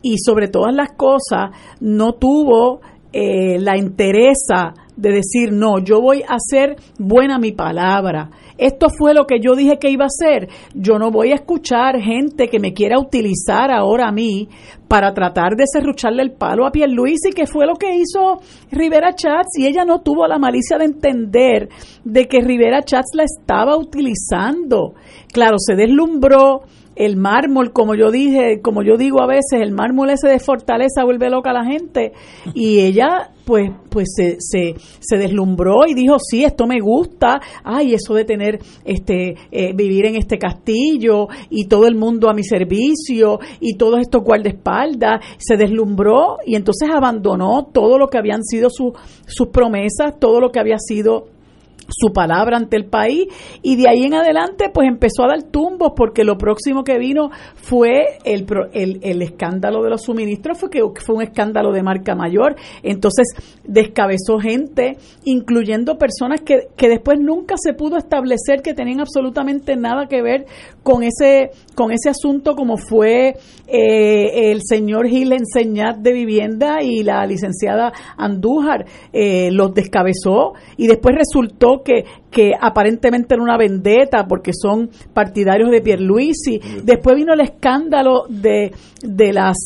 y sobre todas las cosas no tuvo eh, la entereza de decir, no, yo voy a ser buena mi palabra. Esto fue lo que yo dije que iba a hacer. Yo no voy a escuchar gente que me quiera utilizar ahora a mí para tratar de serrucharle el palo a Pierluisi, que fue lo que hizo Rivera Chats, y ella no tuvo la malicia de entender de que Rivera Chats la estaba utilizando. Claro, se deslumbró, el mármol, como yo dije, como yo digo a veces, el mármol ese de fortaleza vuelve loca a la gente. Y ella, pues, pues se, se, se deslumbró y dijo, sí, esto me gusta. Ay, eso de tener, este, eh, vivir en este castillo y todo el mundo a mi servicio y todos estos guardaespaldas. Se deslumbró y entonces abandonó todo lo que habían sido sus sus promesas, todo lo que había sido su palabra ante el país. Y de ahí en adelante pues empezó a dar tumbos porque lo próximo que vino fue el, el, el, escándalo de los suministros fue que fue un escándalo de marca mayor. Entonces descabezó gente incluyendo personas que, que después nunca se pudo establecer que tenían absolutamente nada que ver con ese con ese asunto como fue eh, el señor Gil Enseñat de vivienda y la licenciada Andújar eh, los descabezó. Y después resultó que, que aparentemente era una vendetta porque son partidarios de Pierluisi. Después vino el escándalo de, de las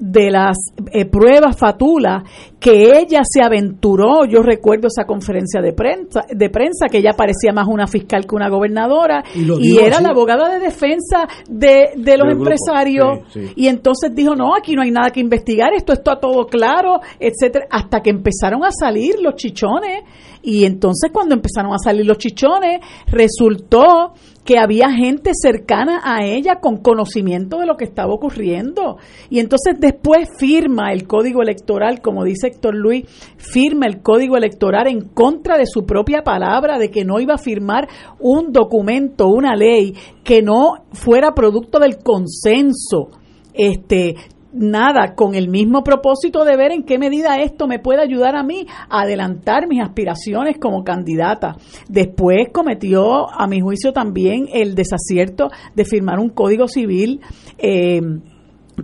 de las eh, pruebas Fatula que ella se aventuró, yo recuerdo esa conferencia de prensa, de prensa que ella parecía más una fiscal que una gobernadora y, era la abogada de defensa de, de los empresarios. Y entonces dijo, no, aquí no hay nada que investigar, esto está todo claro, etcétera, hasta que empezaron a salir los chichones y entonces cuando empezaron a salir los chichones resultó que había gente cercana a ella con conocimiento de lo que estaba ocurriendo. Y entonces después firma el código electoral, como dice Héctor Luis, firma el código electoral en contra de su propia palabra, de que no iba a firmar un documento, una ley que no fuera producto del consenso este nada con el mismo propósito de ver en qué medida esto me puede ayudar a mí a adelantar mis aspiraciones como candidata. Después cometió, a mi juicio, también el desacierto de firmar un código civil. Eh,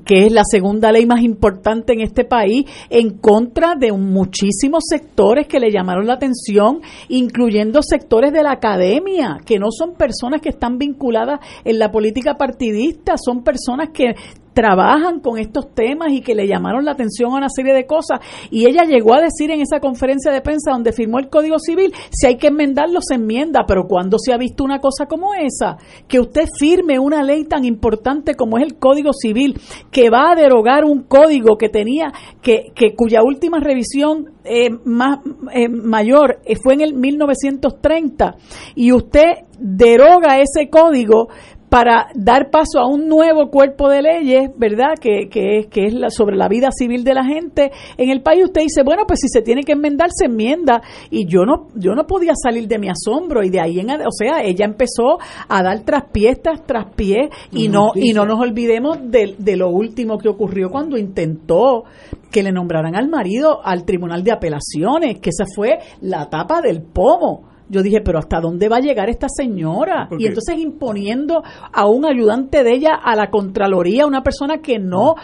que es la segunda ley más importante en este país, en contra de muchísimos sectores que le llamaron la atención, incluyendo sectores de la academia, que no son personas que están vinculadas en la política partidista, son personas que trabajan con estos temas y que le llamaron la atención a una serie de cosas. Y ella llegó a decir en esa conferencia de prensa donde firmó el Código Civil, si hay que enmendarlo, se enmienda, pero cuando se ha visto una cosa como esa? Que usted firme una ley tan importante como es el Código Civil, que va a derogar un código que tenía, que, que cuya última revisión eh, más eh, mayor eh, fue en el 1930, y usted deroga ese código para dar paso a un nuevo cuerpo de leyes, ¿verdad? Que, que, que es la, sobre la vida civil de la gente en el país. Usted dice, bueno, pues si se tiene que enmendar, se enmienda. Y yo no, yo no podía salir de mi asombro y de ahí en, o sea, ella empezó a dar traspiés tras traspiés y no, y no nos olvidemos de, de lo último que ocurrió cuando intentó que le nombraran al marido al Tribunal de Apelaciones, que esa fue la tapa del pomo yo dije, pero ¿hasta dónde va a llegar esta señora? Y entonces imponiendo a un ayudante de ella a la Contraloría, una persona que no,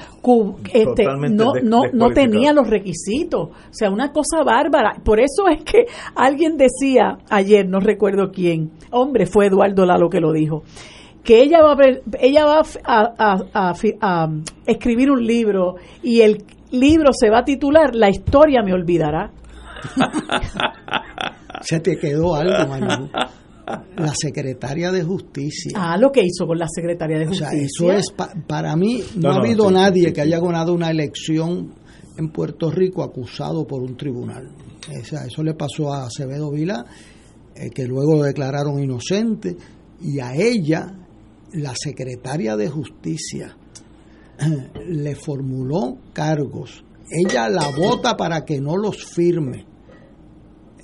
este, no, no, no tenía los requisitos. O sea, una cosa bárbara. Por eso es que alguien decía ayer, no recuerdo quién, hombre, fue Eduardo Lalo que lo dijo, que ella va a, ella va a, a escribir un libro y el libro se va a titular La historia me olvidará. <laughs> Se te quedó algo, La secretaria de Justicia. Ah, lo que hizo con la secretaria de Justicia. O sea, eso es, para mí, no, ha habido nadie que haya ganado una elección en Puerto Rico acusado por un tribunal. O sea, eso le pasó a Acevedo Vila, eh, que luego lo declararon inocente, y a ella, la secretaria de Justicia, <clears throat> le formuló cargos. Ella la vota para que no los firme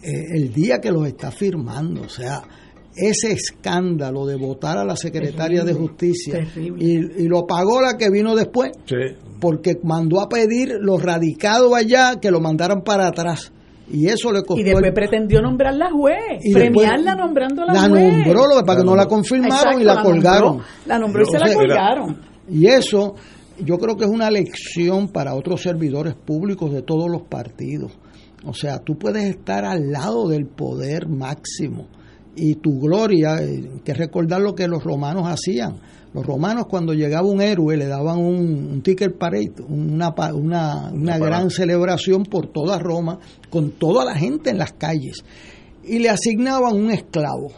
eh, el día que los está firmando. O sea, ese escándalo de votar a la secretaria de Justicia y, lo pagó la que vino después, porque mandó a pedir los radicados allá que lo mandaran para atrás. Y eso le costó. Y después pretendió nombrar la juez, premiarla nombrando la, la nombró para que no la confirmaron y la, colgaron. la nombró y se la colgaron. Y eso yo creo que es una lección para otros servidores públicos de todos los partidos O sea, tú puedes estar al lado del poder máximo y tu gloria, hay eh, que recordar lo que los romanos hacían. Los romanos cuando llegaba un héroe le daban un, un ticket parade, una, una, una gran celebración por toda Roma, con toda la gente en las calles, y le asignaban un esclavo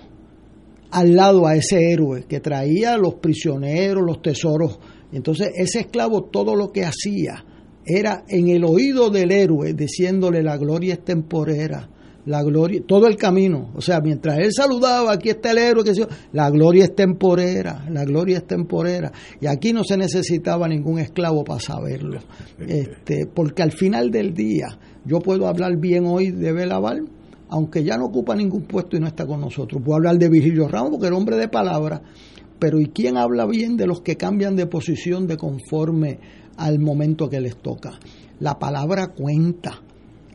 al lado a ese héroe que traía los prisioneros, los tesoros. Entonces ese esclavo todo lo que hacía era en el oído del héroe diciéndole la gloria es temporera, la gloria, todo el camino, o sea, mientras él saludaba, aquí está el héroe, que la gloria es temporera, la gloria es temporera, y aquí no se necesitaba ningún esclavo para saberlo, este, porque al final del día, yo puedo hablar bien hoy de Belaval, aunque ya no ocupa ningún puesto y no está con nosotros, puedo hablar de Virgilio Ramos, porque era hombre de palabra, pero ¿y quién habla bien de los que cambian de posición de conforme al momento que les toca? La palabra cuenta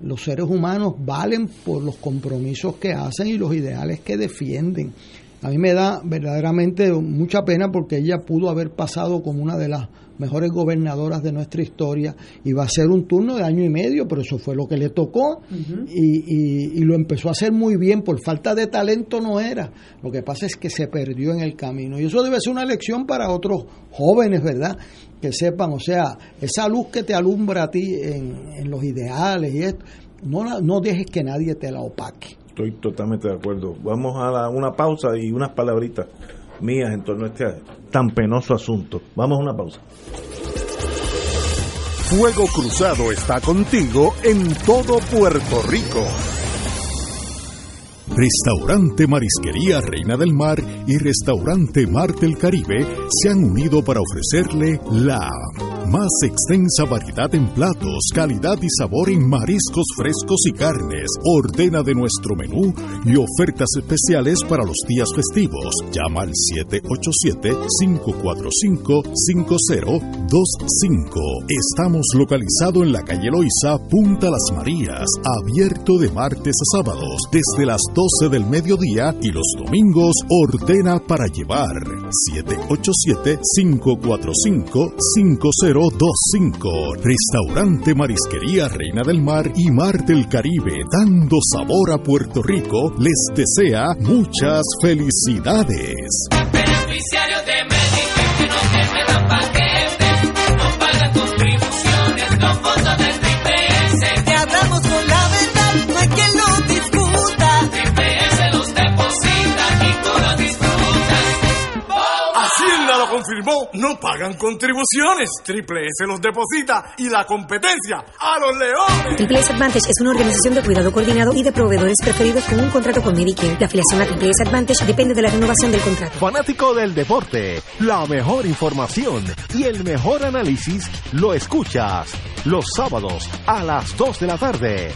los seres humanos valen por los compromisos que hacen y los ideales que defienden. A mí me da verdaderamente mucha pena porque ella pudo haber pasado como una de las mejores gobernadoras de nuestra historia y va a ser un turno de año y medio, pero eso fue lo que le tocó y, y, lo empezó a hacer muy bien, por falta de talento no era, lo que pasa es que se perdió en el camino y eso debe ser una lección para otros jóvenes, ¿verdad? Que sepan, o sea, esa luz que te alumbra a ti en, en los ideales y esto, no, no dejes que nadie te la opaque. Estoy totalmente de acuerdo. Vamos a una pausa y unas palabritas mías en torno a este tan penoso asunto. Vamos a una pausa. Fuego Cruzado está contigo en todo Puerto Rico. Restaurante Marisquería Reina del Mar y Restaurante Mar del Caribe se han unido para ofrecerle la más extensa variedad en platos, calidad y sabor en mariscos frescos y carnes. Ordena de nuestro menú y ofertas especiales para los días festivos. Llama al 787-545-5025. Estamos localizados en la calle Loiza, Punta Las Marías, abierto de martes a sábados desde las 12 del mediodía y los domingos ordena para llevar. 787 545 50 025. Restaurante Marisquería Reina del Mar y Mar del Caribe, dando sabor a Puerto Rico, les desea muchas felicidades. Beneficiario de Medicare que no te No pagan contribuciones. Triple S los deposita y la competencia a los leones. Triple S Advantage es una organización de cuidado coordinado y de proveedores preferidos con un contrato con Medicare. La afiliación a Triple S Advantage depende de la renovación del contrato. Fanático del deporte, la mejor información y el mejor análisis lo escuchas los sábados a las 2 de la tarde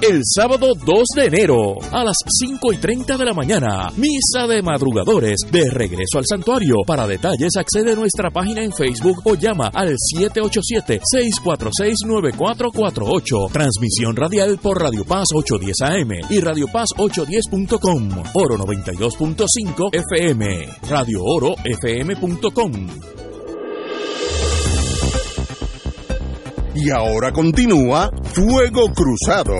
el sábado 2 de enero a las 5 y 30 de la mañana. Misa de madrugadores de regreso al santuario. Para detalles accede a nuestra página en Facebook o llama al 787-646-9448. Transmisión radial por Radio Paz 810 AM y Radio Paz 810.com. Oro 92.5 FM. Radio Oro FM.com. Y ahora continúa Fuego Cruzado.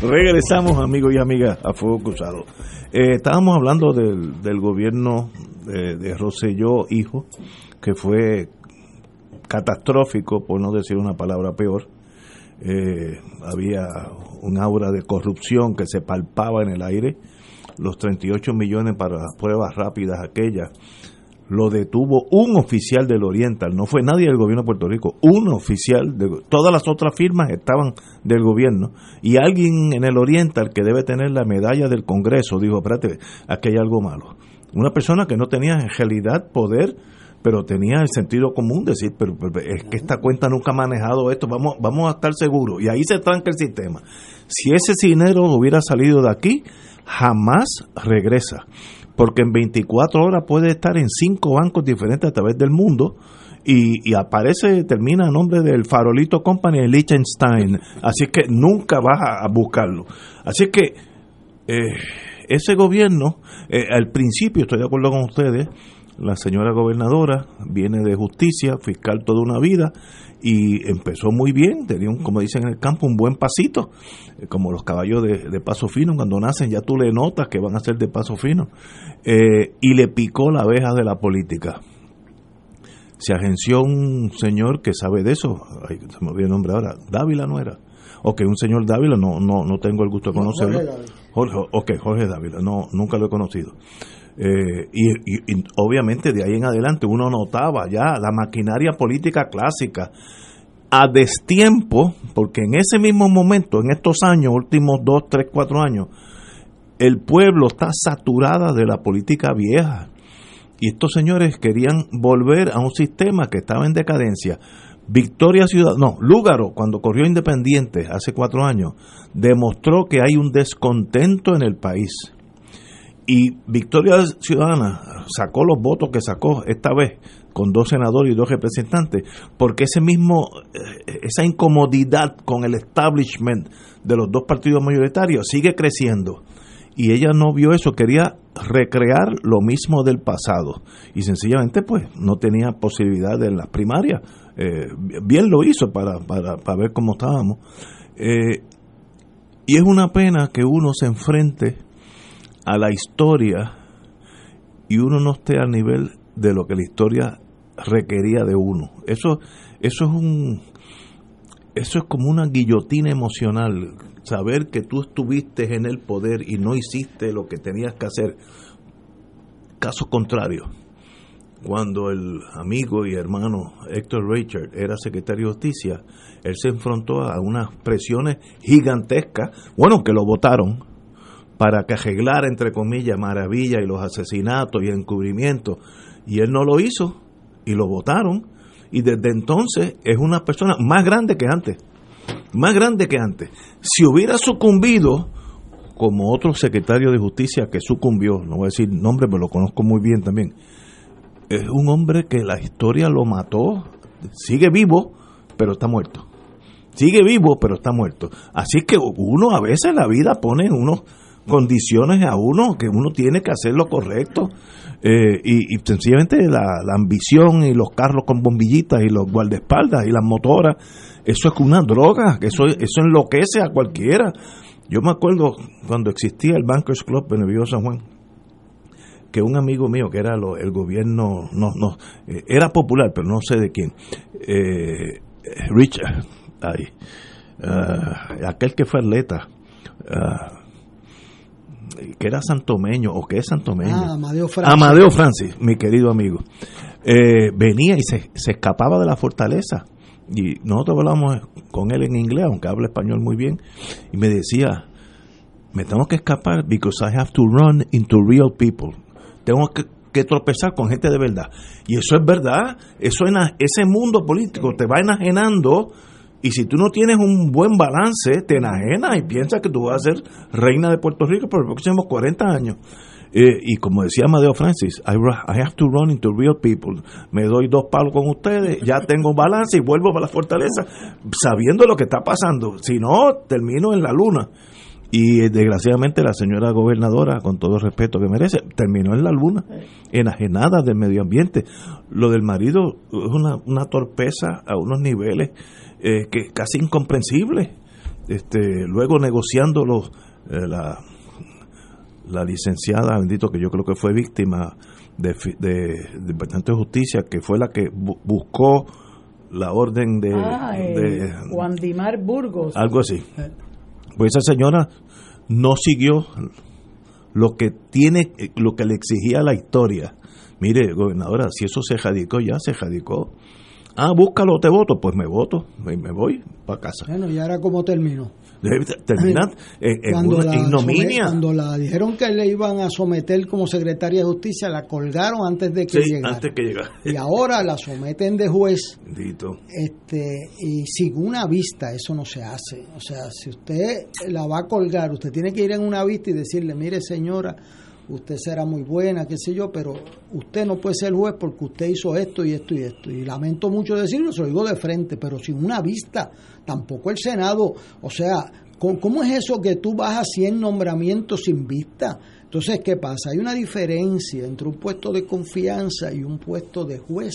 Regresamos, amigos y amigas, a Fuego Cruzado. Eh, estábamos hablando del, del gobierno de, de Rosselló, hijo, que fue catastrófico, por no decir una palabra peor. Eh, había un aura de corrupción que se palpaba en el aire. Los 38 millones para pruebas rápidas aquellas lo detuvo un oficial del Oriental, no fue nadie del gobierno de Puerto Rico, un oficial, de, todas las otras firmas estaban del gobierno, y alguien en el Oriental que debe tener la medalla del Congreso dijo, espérate, aquí hay algo malo. Una persona que no tenía agilidad, poder, pero tenía el sentido común de decir, pero, es que esta cuenta nunca ha manejado esto, vamos, vamos a estar seguros, y ahí se tranca el sistema. Si ese dinero hubiera salido de aquí, jamás regresa porque en 24 horas puede estar en cinco bancos diferentes a través del mundo y, y aparece, termina a nombre del Farolito Company de Liechtenstein, así que nunca vas a, a buscarlo. Así que eh, ese gobierno, eh, al principio, estoy de acuerdo con ustedes, la señora gobernadora viene de justicia, fiscal toda una vida, y empezó muy bien, tenía un, como dicen en el campo, un buen pasito, eh, como los caballos de, de paso fino, cuando nacen ya tú le notas que van a ser de paso fino, eh, y le picó la abeja de la política. Se agenció un señor que sabe de eso, ay, se me olvidó el nombre ahora, Dávila no era, ok, un señor Dávila, no, no, no tengo el gusto de conocerlo. Jorge. Jorge, ok, Jorge Dávila, no, nunca lo he conocido. Eh, y, obviamente de ahí en adelante uno notaba ya la maquinaria política clásica a destiempo, porque en ese mismo momento, en estos años, últimos dos, tres, cuatro años, el pueblo está saturada de la política vieja. Y estos señores querían volver a un sistema que estaba en decadencia. Victoria Ciudad, no, Lúgaro, cuando corrió independiente hace cuatro años, demostró que hay un descontento en el país. Y Victoria Ciudadana sacó los votos que sacó esta vez con dos senadores y dos representantes, porque ese mismo, eh, esa incomodidad con el establishment de los dos partidos mayoritarios sigue creciendo. Y ella no vio eso, quería recrear lo mismo del pasado. Y sencillamente, pues, no tenía posibilidad en las primarias. Eh, bien lo hizo para, para, para ver cómo estábamos. Eh, y es una pena que uno se enfrente a la historia y uno no esté al nivel de lo que la historia requería de uno. Eso, eso es un eso es como una guillotina emocional, saber que tú estuviste en el poder y no hiciste lo que tenías que hacer. Caso contrario, cuando el amigo y hermano Héctor Richard era secretario de Justicia, él se enfrentó a unas presiones gigantescas, bueno, que lo votaron, para que arreglara, entre comillas, maravilla y los asesinatos y encubrimientos. Y él no lo hizo y lo votaron. Y desde entonces es una persona más grande que antes. Más grande que antes. Si hubiera sucumbido, como otro secretario de justicia que sucumbió, no voy a decir nombre, pero lo conozco muy bien también, es un hombre que la historia lo mató, sigue vivo, pero está muerto. Sigue vivo, pero está muerto. Así que uno a veces la vida pone unos condiciones a uno que uno tiene que hacer lo correcto eh, y, sencillamente la, ambición y los carros con bombillitas y los guardaespaldas y las motoras eso es una droga eso, eso enloquece a cualquiera. Yo me acuerdo cuando existía el Bankers Club en el Viejo San Juan que un amigo mío que era lo- el gobierno no no eh, era popular pero no sé de quién eh, Richard ay, ah, aquel que fue atleta ah, que era santomeño o que es santomeño. Ah, Amadeo Francis. Amadeo Francis, mi querido amigo. Eh, venía y se, se escapaba de la fortaleza. Y nosotros hablamos con él en inglés, aunque habla español muy bien. Y me decía, me tengo que escapar because I have to run into real people. Tengo que, que tropezar con gente de verdad. Y eso es verdad. Eso ena- ese mundo político te va enajenando. Y si tú no tienes un buen balance, te enajenas y piensas que tú vas a ser reina de Puerto Rico por los próximos 40 años. Eh, y como decía Amadeo Francis, I, have to run into real people. Me doy dos palos con ustedes, ya tengo balance y vuelvo para la fortaleza, sabiendo lo que está pasando. Si no, termino en la luna. Y eh, desgraciadamente la señora gobernadora, con todo el respeto que merece, terminó en la luna, enajenada del medio ambiente. Lo del marido es una torpeza a unos niveles eh, que casi incomprensibles. Este, luego negociando los, eh, la, la licenciada, bendito que yo creo que fue víctima de, de, de Departamento de Justicia, que fue la que bu- buscó la orden de, Ah, eh, de- Juan Dimar Burgos. algo así. Pues esa señora no siguió lo que tiene, lo que le exigía la historia. Mire, gobernadora, si eso se radicó ya, se radicó. Ah, búscalo, te voto, pues me voto, y me voy para casa. Bueno, y ahora cómo terminó. Terminan en, en Cuando una la, ignominia. some- cuando la dijeron que le iban a someter como secretaria de justicia, la colgaron antes de que Sí, llegara. antes que llegara. Y ahora la someten de juez Bendito. este y sin una vista eso no se hace o sea si usted la va a colgar usted tiene que ir en una vista y decirle mire señora usted será muy buena qué sé yo pero usted no puede ser juez porque usted hizo esto y esto y esto y lamento mucho decirlo se lo digo de frente pero sin una vista tampoco el senado o sea ¿cómo- ¿cómo es eso que tú vas a 100 nombramientos sin vista? Entonces, ¿qué pasa? Hay una diferencia entre un puesto de confianza y un puesto de juez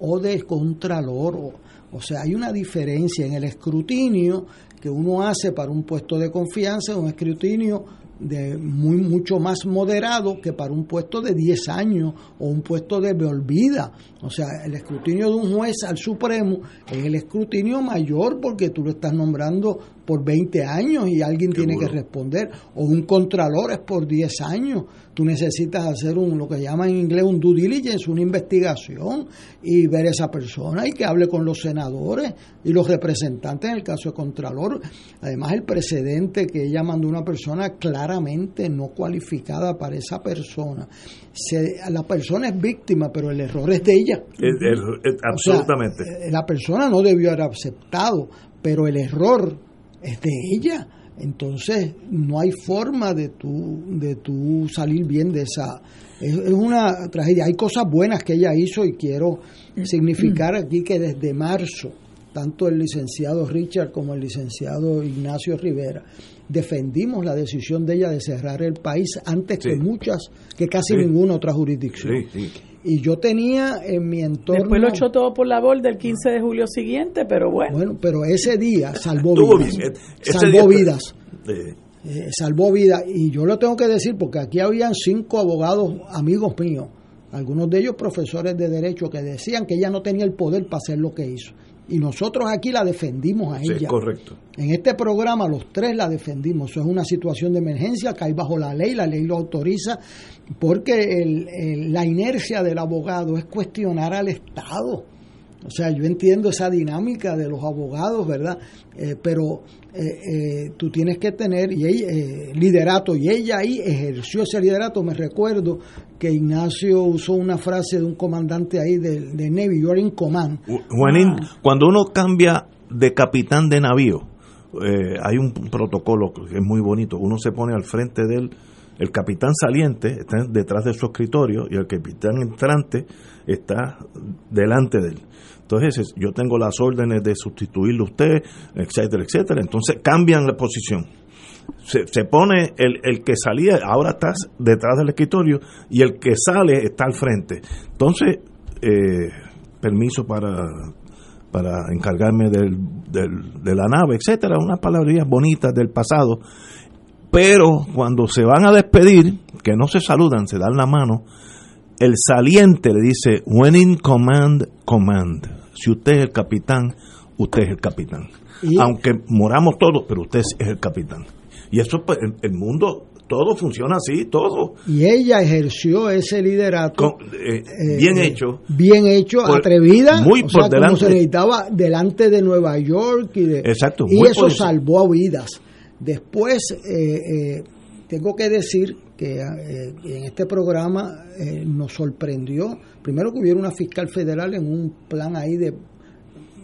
o de contralor. O, o sea, hay una diferencia en el escrutinio que uno hace para un puesto de confianza, un escrutinio de muy mucho más moderado que para un puesto de 10 años o un puesto de olvida. O sea, el escrutinio de un juez al Supremo es el escrutinio mayor porque tú lo estás nombrando por 20 años y alguien tiene que responder. O un contralor es por 10 años. Tú necesitas hacer un lo que llaman en inglés un due diligence, una investigación y ver a esa persona y que hable con los senadores y los representantes en el caso de contralor. Además, el precedente que ella mandó una persona claramente no cualificada para esa persona. Se- la persona es víctima, pero el error es de ella. O sea, absolutamente. eh, la persona no debió haber aceptado, pero el error es de ella. Entonces, no hay forma de tú, de tú salir bien de esa. Es, es una tragedia. Hay cosas buenas que ella hizo y quiero significar aquí que desde marzo, tanto el licenciado Richard como el licenciado Ignacio Rivera defendimos la decisión de ella de cerrar el país antes que muchas, que casi Sí. ninguna otra jurisdicción. Sí, sí. Y yo tenía en mi entorno. Después lo echó todo por la borda el 15 de julio siguiente, pero bueno. Bueno, pero ese día <laughs> salvó Estuvo vidas. bien. Ese salvó día- vidas. Eh, salvó vidas. Y yo lo tengo que decir porque aquí habían cinco abogados amigos míos, algunos de ellos profesores de derecho, que decían que ella no tenía el poder para hacer lo que hizo. Y nosotros aquí la defendimos a sí, ella. correcto. En este programa los tres la defendimos. Eso es una situación de emergencia que hay bajo la ley, la ley lo autoriza, porque el- el- la inercia del abogado es cuestionar al Estado. O sea, yo entiendo esa dinámica de los abogados, ¿verdad? Eh, pero eh, eh, tú tienes que tener y ella, eh, liderato, y ella ahí ejerció ese liderato. Me recuerdo que Ignacio usó una frase de un comandante ahí de, de Navy, you're in command. Juanín, cuando uno cambia de capitán de navío, hay un protocolo que es muy bonito. Uno se pone al frente del el capitán saliente está detrás de su escritorio y el capitán entrante está delante de él. Entonces, es- yo tengo las órdenes de sustituirlo a usted, etcétera, etcétera. Entonces, cambian la posición. Se, se pone el, el que salía, ahora estás detrás del escritorio y el que sale está al frente. Entonces, eh, permiso para para encargarme del, del- de la nave, etcétera, unas palabrillas bonitas del pasado. Pero cuando se van a despedir, que no se saludan, se dan la mano, el saliente le dice, when in command, command. Si usted es el capitán, usted es el capitán. Y- Aunque moramos todos, pero usted es el capitán. Y eso, pues, el, el mundo, todo funciona así, todo. Y ella ejerció ese liderato. Con- eh, bien eh, hecho. Bien hecho, Por- atrevida. muy o por sea, como delante. se necesitaba delante de Nueva York. Y, de, Exacto, y eso salvó vidas. Después, eh, eh, tengo que decir que eh, en este programa eh, nos sorprendió, primero que hubiera una fiscal federal en un plan ahí de,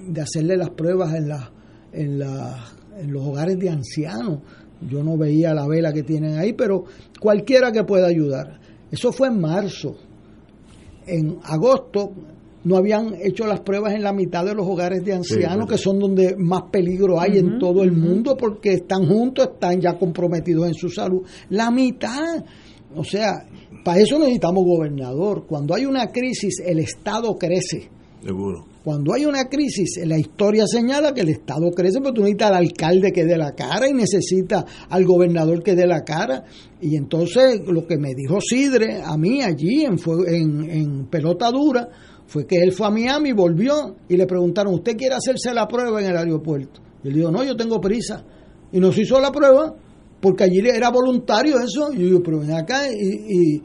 de hacerle las pruebas en, la, en, la, en los hogares de ancianos. Yo no veía la vela que tienen ahí, pero cualquiera que pueda ayudar. Eso fue en marzo. En agosto no habían hecho las pruebas en la mitad de los hogares de ancianos, que son donde más peligro hay en todo el mundo, porque están juntos, están ya comprometidos en su salud. La mitad. O sea, para eso necesitamos gobernador. Cuando hay una crisis, el Estado crece. Seguro. Cuando hay una crisis, la historia señala que el Estado crece, pero tú necesitas al alcalde que dé la cara y necesitas al gobernador que dé la cara. Y entonces lo que me dijo Sidre a mí allí en, fue- en, en pelota dura fue que él fue a Miami, volvió y le preguntaron, ¿usted quiere hacerse la prueba en el aeropuerto? Y él dijo, no, yo tengo prisa. Y nos hizo la prueba porque allí era voluntario eso. Y yo digo, pero ven acá y... y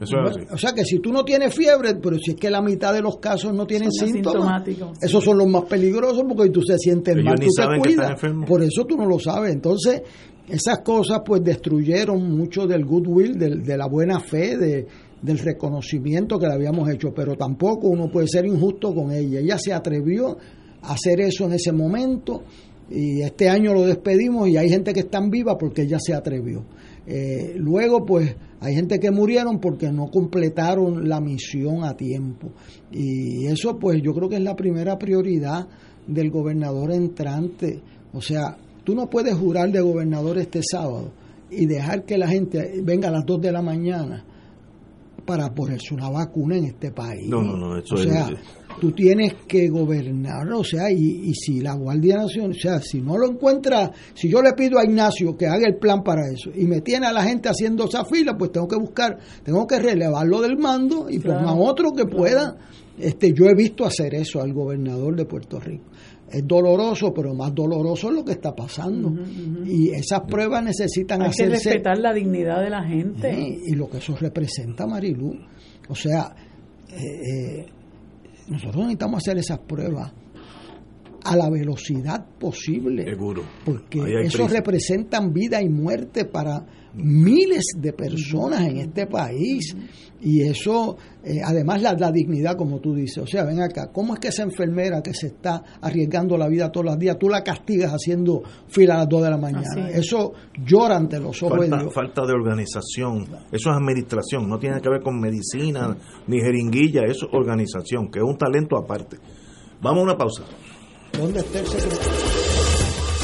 Eso es así. o sea que si tú no tienes fiebre, pero si es que la mitad de los casos no tienen Son síntomas, esos son los más peligrosos porque tú te sientes Ellos mal, tú te cuidas. Por eso tú no lo sabes. Entonces, esas cosas pues destruyeron mucho del goodwill, del- de la buena fe, de, del reconocimiento que le habíamos hecho, pero tampoco uno puede ser injusto con ella. Ella se atrevió a hacer eso en ese momento y este año lo despedimos y hay gente que están viva porque ella se atrevió. Eh, luego, pues, hay gente que murieron porque no completaron la misión a tiempo. Y eso, pues, yo creo que es la primera prioridad del gobernador entrante. O sea, tú no puedes jurar de gobernador este sábado y dejar que la gente venga a las 2 de la mañana para ponerse una vacuna en este país. No, no, no, eso o es- sea, tú tienes que gobernar, o sea, y, y si la Guardia Nacional, o sea, si no lo encuentra, si yo le pido a Ignacio que haga el plan para eso y me tiene a la gente haciendo esa fila, pues tengo que buscar, tengo que relevarlo del mando y Claro, pongan otro que pueda. Este, yo he visto hacer eso al gobernador de Puerto Rico. Es doloroso, pero más doloroso es lo que está pasando. Y esas pruebas necesitan Hay que hacerse respetar la dignidad de la gente. Sí, y lo que eso representa, Marilu. O sea, eh, eh, nosotros necesitamos hacer esas pruebas a la velocidad posible. Seguro. Porque hay eso representan vida y muerte para miles de personas en este país. Y eso, eh, además, la, la dignidad, como tú dices. O sea, ven acá, ¿cómo es que esa enfermera que se está arriesgando la vida todos los días, tú la castigas haciendo fila a las 2 de la mañana? Es. Eso llora ante los ojos de Falta, Dios. falta de organización. Eso es administración, no tiene que ver con medicina ni jeringuilla, eso es organización, que es un talento aparte. Vamos a una pausa. ¿Dónde está el secretario?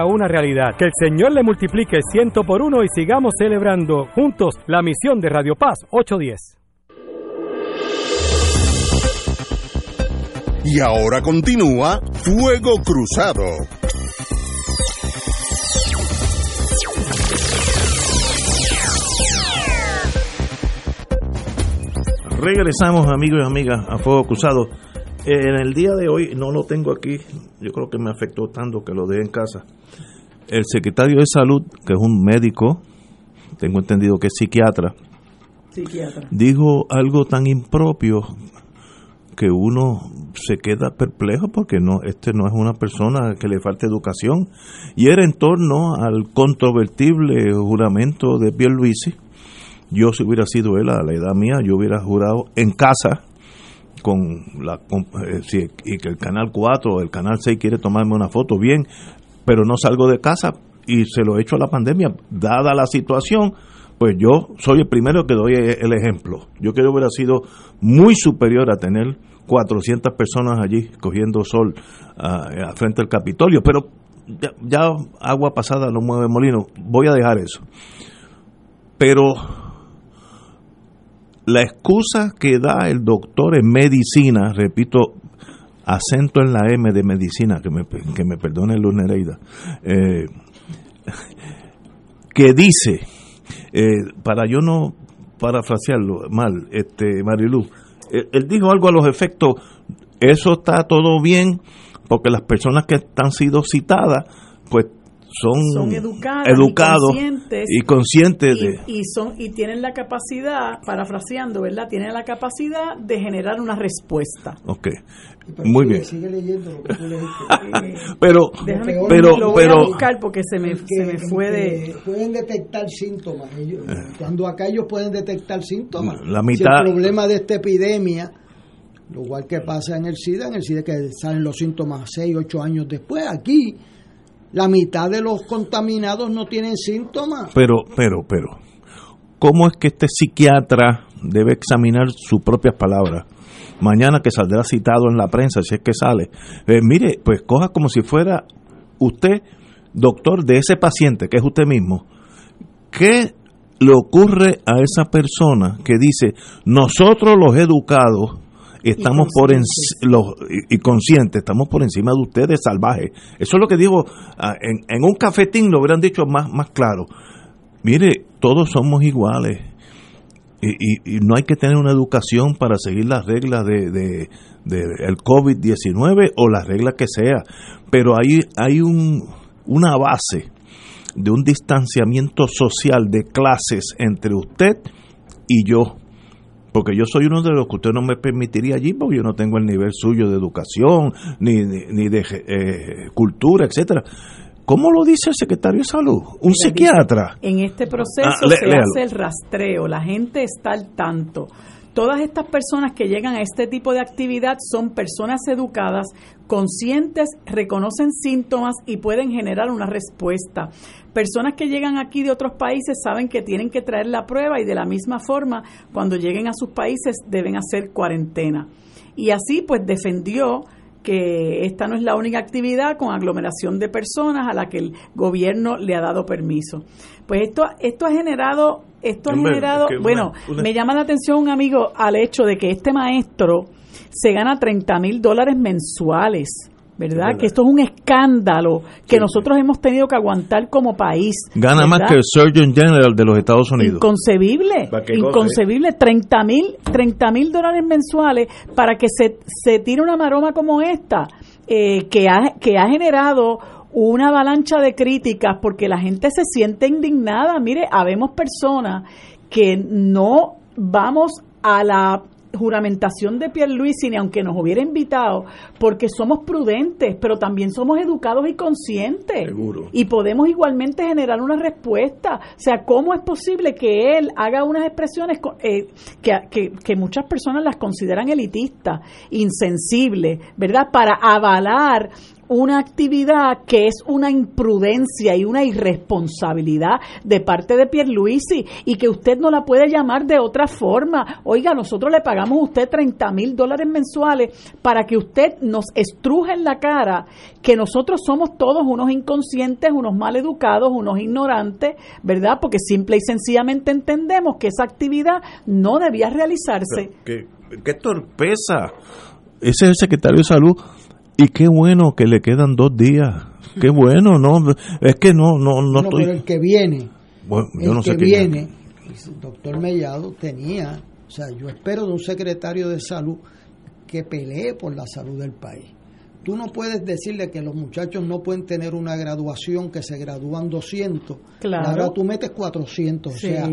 sea una realidad. Que el Señor le multiplique ciento por uno y sigamos celebrando juntos la misión de Radio Paz 810. Y ahora continúa Fuego Cruzado. Regresamos, amigos y amigas, a Fuego Cruzado. En el día de hoy, no lo tengo aquí, yo creo que me afectó tanto que lo dejé en casa. El secretario de Salud, que es un médico, tengo entendido que es psiquiatra, Psiquiatra. dijo algo tan impropio que uno se queda perplejo porque no este no es una persona que le falta educación y era en torno al controvertible juramento de Pierluisi yo si hubiera sido él a la edad mía yo hubiera jurado en casa con la con- eh, y que el canal 4 o el canal 6 quiere tomarme una foto bien pero no salgo de casa y se lo he hecho a la pandemia dada la situación pues yo soy el primero que doy el ejemplo. Yo creo que hubiera sido muy superior a tener 400 personas allí cogiendo sol a frente al Capitolio, pero ya, ya agua pasada no mueve molino, voy a dejar eso. Pero la excusa que da el doctor en medicina, repito, acento en la M de medicina, que me, que me perdone Luz Nereida, eh, que dice, eh, para yo no parafrasearlo mal, este Marilu, él, él dijo algo a los efectos, eso está todo bien, porque las personas que han sido citadas, pues son, Son educadas, educados y conscientes, y conscientes y, de... y son y tienen la capacidad, parafraseando, ¿verdad? Tienen la capacidad de generar una respuesta. Ok, muy sigue- bien. Sigue leyendo lo que tú leíste. <laughs> Pero, Déjame, pero, lo voy pero, a buscar porque se me, se me fue de... pueden detectar síntomas ellos, cuando acá ellos pueden detectar síntomas La Si mitad- el problema de esta epidemia lo igual que pasa en el SIDA en el SIDA que salen los síntomas 6, 8 años después aquí la mitad de los contaminados no tienen síntomas pero, pero, pero, ¿cómo es que este psiquiatra debe examinar sus propias palabras? Mañana que saldrá citado en la prensa, si es que sale. Eh, mire, pues coja como si fuera usted, doctor de ese paciente, que es usted mismo. ¿Qué le ocurre a esa persona que dice, nosotros los educados estamos por enci- los y, y conscientes, estamos por encima de ustedes salvajes. Eso es lo que digo, ah, en, en un cafetín lo hubieran dicho más, más claro. Mire, todos somos iguales. Y, y- y no hay que tener una educación para seguir las reglas de, de, de el COVID-19 o las reglas que sea. Pero hay, hay un, una base de un distanciamiento social de clases entre usted y yo. Porque yo soy uno de los que usted no me permitiría allí, porque yo no tengo el nivel suyo de educación, ni, ni, ni de eh, cultura, etcétera. ¿Cómo lo dice el secretario de salud? Un Mira, psiquiatra. dice, En este proceso Ah, se léalo. hace el rastreo, la gente está al tanto. Todas estas personas que llegan a este tipo de actividad son personas educadas, conscientes, reconocen síntomas y pueden generar una respuesta. Personas que llegan aquí de otros países saben que tienen que traer la prueba y de la misma forma, cuando lleguen a sus países deben hacer cuarentena. Y así pues defendió que esta no es la única actividad con aglomeración de personas a la que el gobierno le ha dado permiso. Pues esto esto ha generado esto ha generado, que una- bueno, una- me llama la atención un amigo al hecho de que este maestro se gana 30 mil dólares mensuales. ¿Verdad? verdad. Que esto es un escándalo que nosotros hemos tenido que aguantar como país. Gana más que el Surgeon General de los Estados Unidos. Inconcebible, inconcebible, 30 mil 30 mil dólares mensuales para que se, se tire una maroma como esta, eh, que, ha, que ha generado una avalancha de críticas porque la gente se siente indignada. Mire, habemos personas que no vamos a la juramentación de Pierluisi ni aunque nos hubiera invitado porque somos prudentes pero también somos educados y conscientes Seguro. y podemos igualmente generar una respuesta. O sea, ¿cómo es posible que él haga unas expresiones eh, que, que- que muchas personas las consideran elitistas, insensibles, ¿verdad? Para avalar una actividad que es una imprudencia y una irresponsabilidad de parte de Pierluisi y que usted no la puede llamar de otra forma. Oiga, nosotros le pagamos a usted 30 mil dólares mensuales para que usted nos estruje en la cara que nosotros somos todos unos inconscientes, unos mal educados, unos ignorantes, ¿verdad? Porque simple y sencillamente entendemos que esa actividad no debía realizarse. ¿Qué, qué torpeza? Ese es el secretario de salud y qué bueno que le quedan dos días. Qué bueno, no, es que no, no, no, No, estoy. pero el que viene, Bueno, yo el no sé que es. viene, el doctor Mellado tenía, o sea, yo espero de un secretario de salud que pelee por la salud del país. Tú no puedes decirle que los muchachos no pueden tener una graduación, que se gradúan 200, Claro. ahora tú metes 400, Sí. o sea,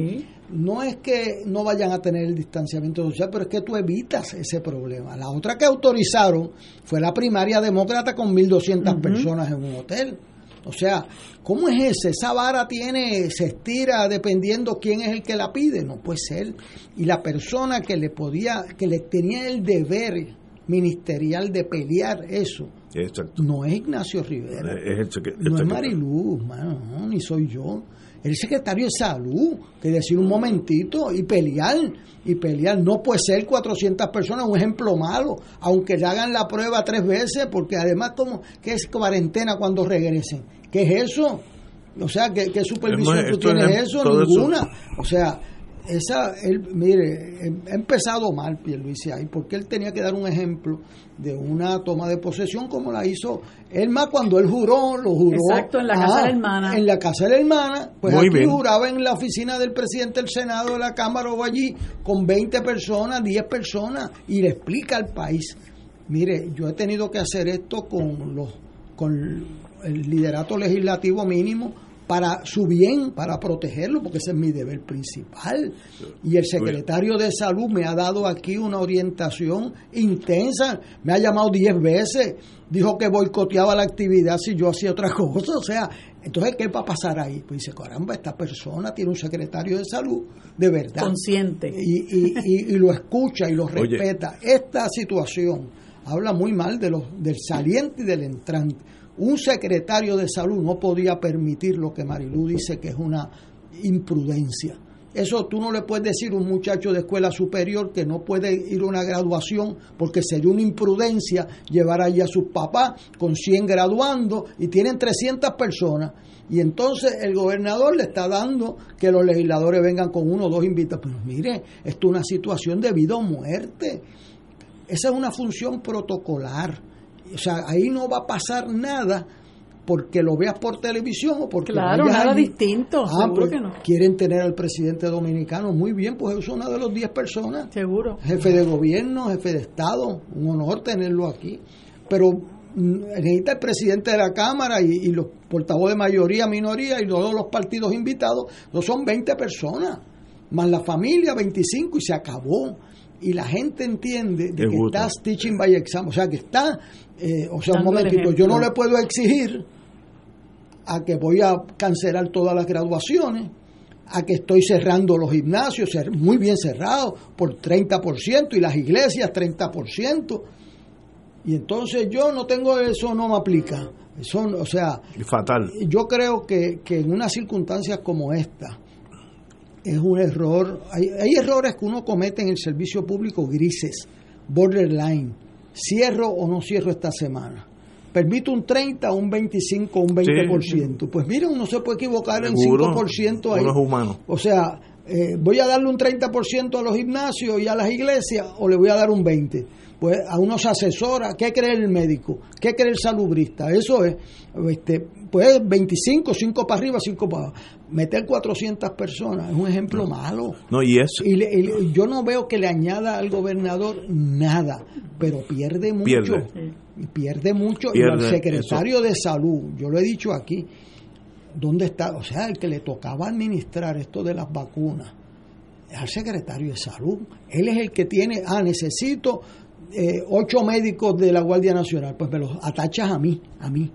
no es que no vayan a tener el distanciamiento social, pero es que tú evitas ese problema. La otra que autorizaron fue la primaria demócrata con 1.200 Ujú. personas en un hotel. O sea, ¿cómo es ese? Esa vara tiene, se estira dependiendo quién es el que la pide, no puede ser. Y la persona que le podía, que le tenía el deber ministerial de pelear eso, Exacto. no es Ignacio Rivera, Es el no es. Mariluz, mano, no, ni soy yo. El secretario de salud, que decir un momentito y pelear, y pelear. No puede ser 400 personas, un ejemplo malo, aunque le hagan la prueba tres veces, porque además, como ¿qué es cuarentena cuando regresen? ¿Qué es eso? O sea, ¿qué, qué supervisión tú tienes es- eso? todo eso- Ninguna. O sea, esa, él, mire, em- ha empezado mal Pierluisi ahí, porque él tenía que dar un ejemplo de una toma de posesión como la hizo él más cuando él juró, lo juró. Exacto, en la casa de la hermana. En la casa de la hermana, pues Muy aquí bien. juraba en la oficina del presidente del Senado, de la Cámara o allí, con 20 personas, 10 personas, y le explica al país. Mire, yo he tenido que hacer esto con los con el liderato legislativo mínimo para su bien, para protegerlo, porque ese es mi deber principal. Y el secretario de salud me ha dado aquí una orientación intensa, me ha llamado 10 veces, dijo que boicoteaba la actividad si yo hacía otra cosa, o sea, entonces, ¿qué va a pasar ahí? Pues dice, caramba, esta persona tiene un secretario de salud de verdad. Consciente. Y, y, y- y lo escucha y lo Oye. respeta. Esta situación habla muy mal de los, del saliente y del entrante. Un secretario de salud no podía permitir lo que Marilú dice que es una imprudencia. Eso tú no le puedes decir a un muchacho de escuela superior que no puede ir a una graduación porque sería una imprudencia llevar allí a sus papás con 100 graduando y tienen 300 personas. Y entonces el gobernador le está dando que los legisladores vengan con uno o dos invitados. Pero mire, esto es una situación de vida o muerte. Esa es una función protocolar. O sea, ahí no va a pasar nada porque lo veas por televisión o porque Claro, nada allí. distinto, Ah, seguro pues, que no. Quieren tener al presidente dominicano. Muy bien, pues es una de las 10 personas. Seguro. Jefe de gobierno, jefe de Estado. Un honor tenerlo aquí. Pero mm, necesita el presidente de la Cámara y, y los portavoces de mayoría, minoría y todos los partidos invitados. No son 20 personas. Más la familia, 25 y se acabó. Y la gente entiende de que estás teaching by exam. O sea, que está. eh, o sea, un Dando momentito, yo no le puedo exigir a que voy a cancelar todas las graduaciones, a que estoy cerrando los gimnasios, muy bien cerrados, por 30%, y las iglesias 30%. Y entonces yo no tengo eso, no me aplica. Eso, o sea, Fatal. yo creo que, que en unas circunstancias como esta es un error. Hay, hay errores que uno comete en el servicio público grises, borderline. Cierro o no cierro esta semana. Permito un 30, un 25, un 20%. Pues miren, uno se puede equivocar en Seguro. 5% ahí. Uno es humano. O sea, eh, voy a darle un 30% a los gimnasios y a las iglesias o le voy a dar un 20%. Pues a uno se asesora, ¿qué cree el médico? ¿Qué cree el salubrista? Eso es, este, pues 25, 5 para arriba, 5 para abajo. Meter 400 personas es un ejemplo malo. No, y eso. Y, le- y le- yo no veo que le añada al gobernador nada, pero pierde mucho. Pierde. Pierde mucho. y al secretario de salud, yo lo he dicho aquí, ¿dónde está? O sea, el que le tocaba administrar esto de las vacunas es al secretario de salud. Él es el que tiene, ah, necesito eh, ocho médicos de la Guardia Nacional, pues me los atachas a mí, a mí.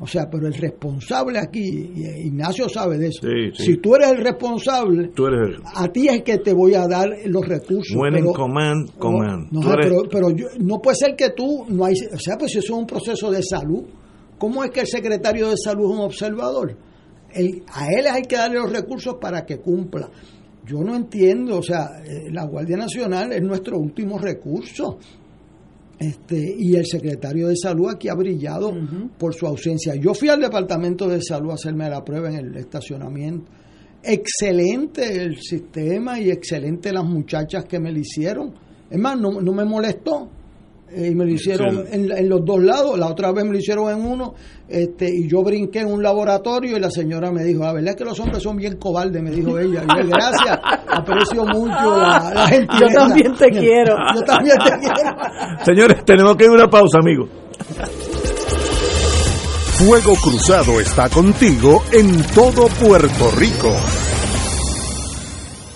O sea, pero el responsable aquí, y Ignacio sabe de eso, Sí, sí. si tú eres el responsable, Tú eres el a ti es que te voy a dar los recursos. pero- command, command. no, eres- pero, pero yo- no puede ser que tú no hay, o sea, pues si eso es un proceso de salud. ¿Cómo es que el secretario de salud es un observador? El- a él hay que darle los recursos para que cumpla. Yo no entiendo, o sea, eh, la Guardia Nacional es nuestro último recurso. Este, y el secretario de salud aquí ha brillado por su ausencia. Yo fui al departamento de salud a hacerme la prueba en el estacionamiento. Excelente el sistema y excelente las muchachas que me lo hicieron. Es más, no, no me molestó. Eh, y me lo hicieron Sí. en, en los dos lados. La otra vez me lo hicieron en uno. Este, y yo brinqué en un laboratorio y la señora me dijo, la verdad es que los hombres son bien cobardes, me dijo ella. Y yo, gracias, aprecio mucho la, la gentileza. Yo también te quiero. <laughs> Yo también te quiero. Señores, tenemos que ir a una pausa, amigos. Fuego Cruzado está contigo en todo Puerto Rico.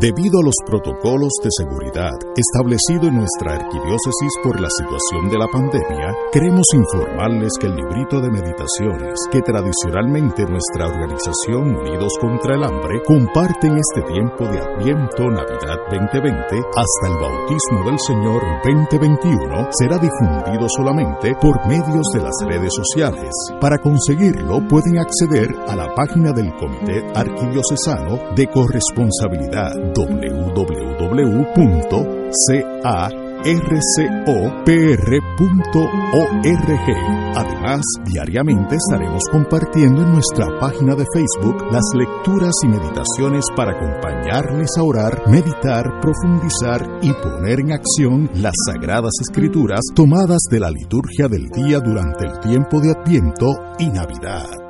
Debido a los protocolos de seguridad establecidos en nuestra arquidiócesis por la situación de la pandemia, queremos informarles que el librito de meditaciones que tradicionalmente nuestra organización Unidos contra el Hambre comparte en este tiempo de Adviento Navidad 2020 hasta el bautismo del Señor 2021 será difundido solamente por medios de las redes sociales. Para conseguirlo pueden acceder a la página del Comité Arquidiocesano de Corresponsabilidad www.carcopr.org. Además, diariamente estaremos compartiendo en nuestra página de Facebook las lecturas y meditaciones para acompañarles a orar, meditar, profundizar y poner en acción las sagradas escrituras tomadas de la liturgia del día durante el tiempo de Adviento y Navidad.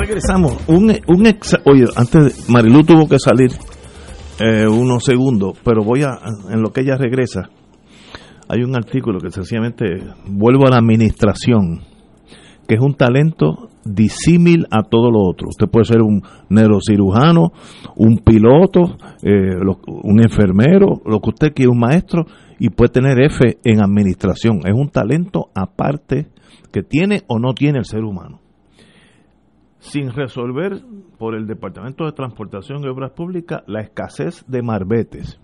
Regresamos. Un, un ex, oye, antes Marilu tuvo que salir eh, unos segundos, pero voy a, en lo que ella regresa, hay un artículo que sencillamente vuelvo a la administración, que es un talento disímil a todo lo otro. Usted puede ser un neurocirujano, un piloto, eh, lo- un enfermero, lo que usted quiera, un maestro, y puede tener F en administración. Es un talento aparte que tiene o no tiene el ser humano sin resolver por el Departamento de Transportación y Obras Públicas la escasez de marbetes.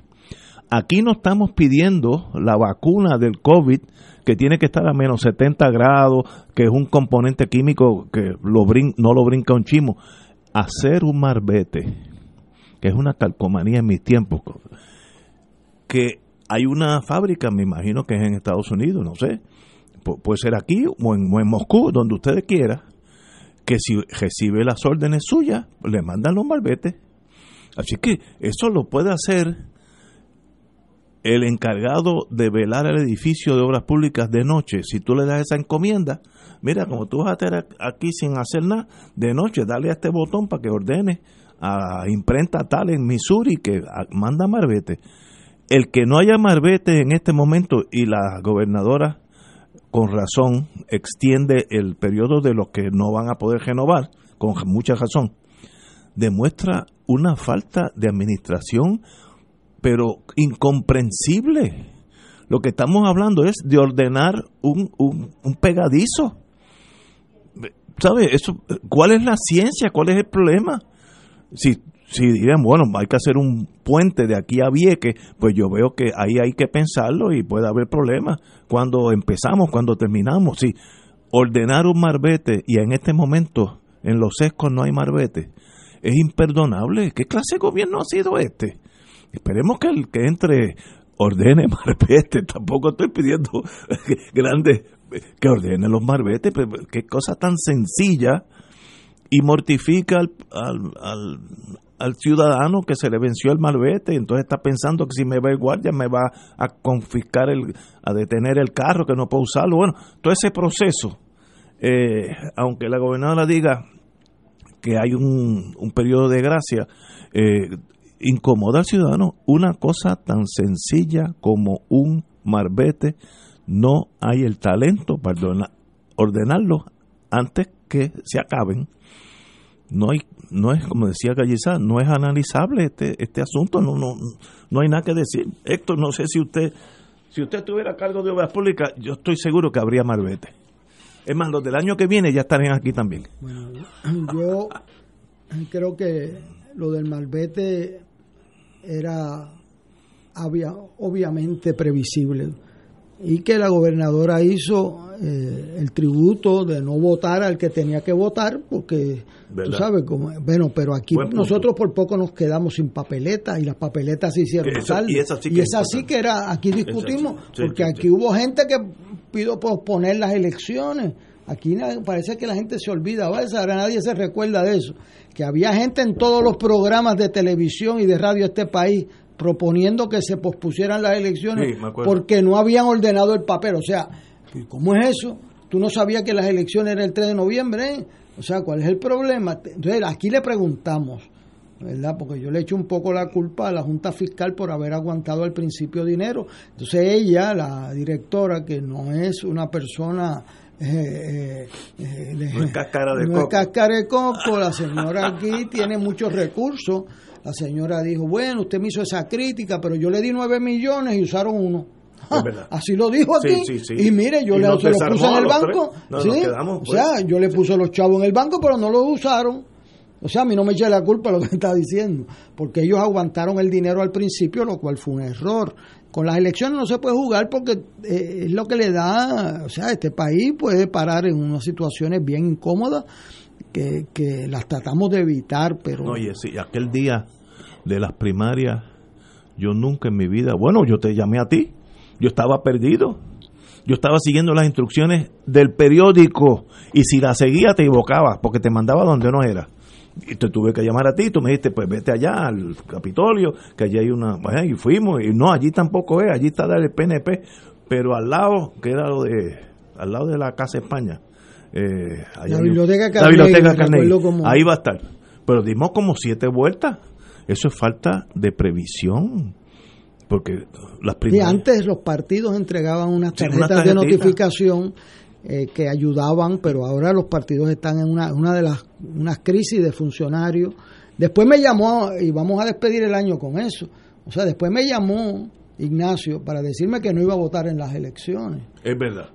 Aquí no estamos pidiendo la vacuna del COVID que tiene que estar a menos 70 grados, que es un componente químico que lo no lo brinca un chimo. Hacer un marbete, que es una calcomanía en mis tiempos, que hay una fábrica, me imagino que es en Estados Unidos, no sé, pu- puede ser aquí o en Moscú, donde ustedes quieran, que si recibe las órdenes suyas, le mandan los malbetes. Así que eso lo puede hacer el encargado de velar el edificio de obras públicas de noche. Si tú le das esa encomienda, mira, como tú vas a estar aquí sin hacer nada, de noche, dale a este botón para que ordene a imprenta tal en Missouri que manda marbete. El que no haya marbete en este momento y la gobernadora con razón extiende el periodo de los que no van a poder renovar, con mucha razón. demuestra una falta de administración, pero incomprensible. Lo que estamos hablando es de ordenar un, un, un pegadizo. ¿Sabe? Eso, ¿Cuál es la ciencia? ¿Cuál es el problema? Si, si dirían, bueno, hay que hacer un puente de aquí a Vieques, pues yo veo que ahí hay que pensarlo y puede haber problemas cuando empezamos, cuando terminamos. Si ordenar un marbete y en este momento en los sescos no hay marbete, es imperdonable. ¿Qué clase de gobierno ha sido este? Esperemos que el que entre ordene <laughs> marbete. Tampoco estoy pidiendo <laughs> grandes que ordene los marbetes, pero qué cosa tan sencilla y mortifica al, al, al, al ciudadano que se le venció el malvete entonces está pensando que si me va el guardia me va a confiscar, el, a detener el carro, que no puedo usarlo. Bueno, todo ese proceso, eh, aunque la gobernadora diga que hay un, un periodo de gracia, eh, incomoda al ciudadano. Una cosa tan sencilla como un marbete, no hay el talento para ordenarlo antes que se acaben no hay no es como decía Gallizá, no es analizable este este asunto, no no no hay nada que decir. Héctor, no sé si usted si usted estuviera a cargo de obras públicas, yo estoy seguro que habría marbete. Es más, los del año que viene ya estarían aquí también. Bueno, yo creo que lo del malvete era obviamente previsible y que la gobernadora hizo eh, el tributo de no votar al que tenía que votar porque ¿verdad? tú sabes cómo bueno pero aquí nosotros por poco nos quedamos sin papeletas y las papeletas se hicieron Eso, tarde. y esa sí que y es esa sí que era aquí discutimos Sí, porque sí, aquí hubo gente que pidió posponer las elecciones. Aquí parece que la gente se olvida veces ahora nadie se recuerda de eso que había gente en todos los programas de televisión y de radio de este país proponiendo que se pospusieran las elecciones Sí, porque no habían ordenado el papel. O sea, ¿cómo es eso? Tú no sabías que las elecciones eran el 3 de noviembre. ¿eh? O sea, ¿cuál es el problema? Entonces, aquí le preguntamos, ¿verdad? Porque yo le echo un poco la culpa a la Junta Fiscal por haber aguantado al principio dinero. Entonces, ella, la directora, que no es una persona. eh, eh, eh, de- No es cáscara de no coco. es cáscara de coco, la señora aquí tiene muchos recursos. La señora dijo, bueno, usted me hizo esa crítica, pero yo le di nueve millones y usaron uno. <laughs> Así lo dijo aquí. sí, sí. Y mire, yo Y le se los puse en el banco. o pues. sea, yo le puse los chavos en el banco, pero no los usaron. O sea, a mí no me echa la culpa lo que <laughs> está diciendo, porque ellos aguantaron el dinero al principio, lo cual fue un error. Con las elecciones no se puede jugar porque eh, es lo que le da, o sea, este país puede parar en unas situaciones bien incómodas que, que las tratamos de evitar, pero No, Oye, sí, aquel día de las primarias, yo nunca en mi vida, bueno, yo te llamé a ti, yo estaba perdido, yo estaba siguiendo las instrucciones del periódico y si las seguía te equivocabas porque te mandaba donde no era. Y te tuve que llamar a ti, tú me dijiste, pues vete allá al Capitolio, que allí hay una... Bueno, y fuimos, y no, allí tampoco es, allí está el PNP, pero al lado, que era lo de... al lado de la Casa España. eh, allá La Biblioteca la Carnegie, Biblioteca Carnegie. Ahí va a estar. Pero dimos como siete vueltas. Eso es falta de previsión. Porque las primeras... antes los partidos entregaban unas Sí, tarjetas de notificación eh, que ayudaban, pero ahora los partidos están en una, una de las unas crisis de funcionarios. Después me llamó, y vamos a despedir el año con eso, o sea, después me llamó Ignacio para decirme que no iba a votar en las elecciones. Es verdad.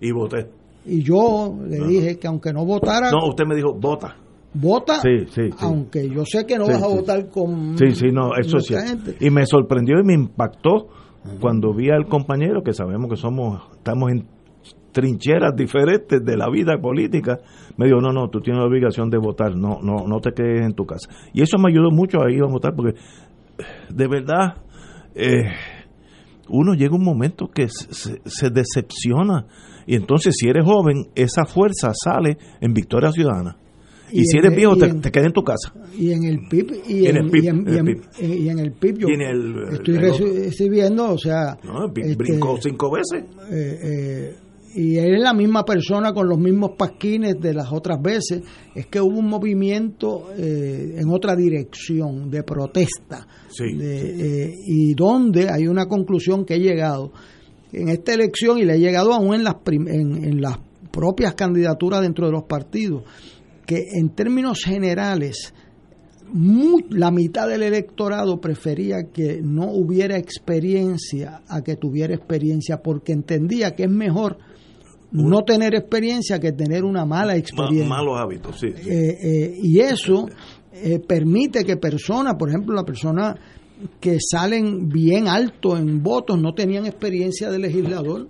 Y voté. Y yo le dije que aunque no votara, No, usted me dijo, vota. Vota, Sí, sí, sí. aunque yo sé que no vas a votar con Sí, sí, no, eso es nuestra cierto. gente. Y me sorprendió y me impactó cuando vi al compañero, que sabemos que somos, estamos en trincheras diferentes de la vida política, me dijo, no, no, tú tienes la obligación de votar, no, no, no te quedes en tu casa. Y eso me ayudó mucho a ir a votar, porque de verdad, eh, uno llega un momento que se, se- se decepciona. Y entonces, si eres joven, esa fuerza sale en Victoria Ciudadana. Y, Y si eres el- viejo, te, en- te quedas en tu casa. y en el PIB y Y en en, el PIB, y en- el PIB. y en el PIB yo el, eh, estoy recibiendo o sea No, este, brincó cinco veces. eh, eh, y es la misma persona con los mismos pasquines de las otras veces es que hubo un movimiento eh, en otra dirección de protesta Sí. de, eh, y donde hay una conclusión que he llegado en esta elección y le he llegado aún en las prim- en, en las propias candidaturas dentro de los partidos que en términos generales la mitad del electorado prefería que no hubiera experiencia a que tuviera experiencia, porque entendía que es mejor no tener experiencia que tener una mala Ma- experiencia. malos hábitos, sí. sí. Eh, eh, y eso eh, permite que personas, por ejemplo, la persona que salen bien alto en votos no tenían experiencia de legislador.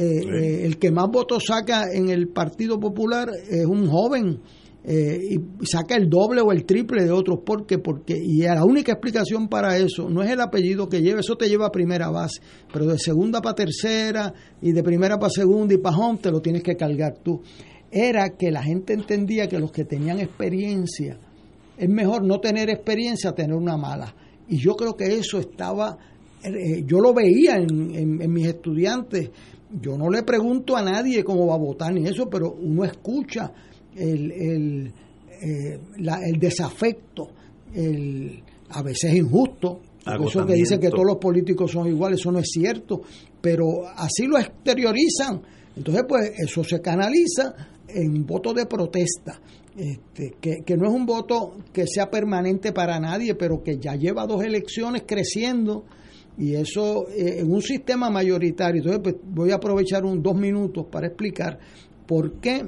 Eh, eh, el que más votos saca en el Partido Popular es un joven eh, y saca el doble o el triple de otros. ¿Por qué? Porque, y la única explicación para eso no es el apellido que lleva, eso te lleva a primera base, pero de segunda para tercera y de primera para segunda y para home te lo tienes que cargar tú. Era que la gente entendía que los que tenían experiencia, es mejor no tener experiencia, tener una mala. Y yo creo que eso estaba, eh, yo lo veía en, en- en mis estudiantes. Yo no le pregunto a nadie cómo va a votar ni eso, pero uno escucha el, el, eh, la- el desafecto, el, a veces injusto. Eso que dice que todos los políticos son iguales, eso no es cierto, pero así lo exteriorizan. Entonces, pues eso se canaliza en voto de protesta, este, que, que no es un voto que sea permanente para nadie, pero que ya lleva dos elecciones creciendo y eso eh, en un sistema mayoritario. Entonces, pues, voy a aprovechar un dos minutos para explicar por qué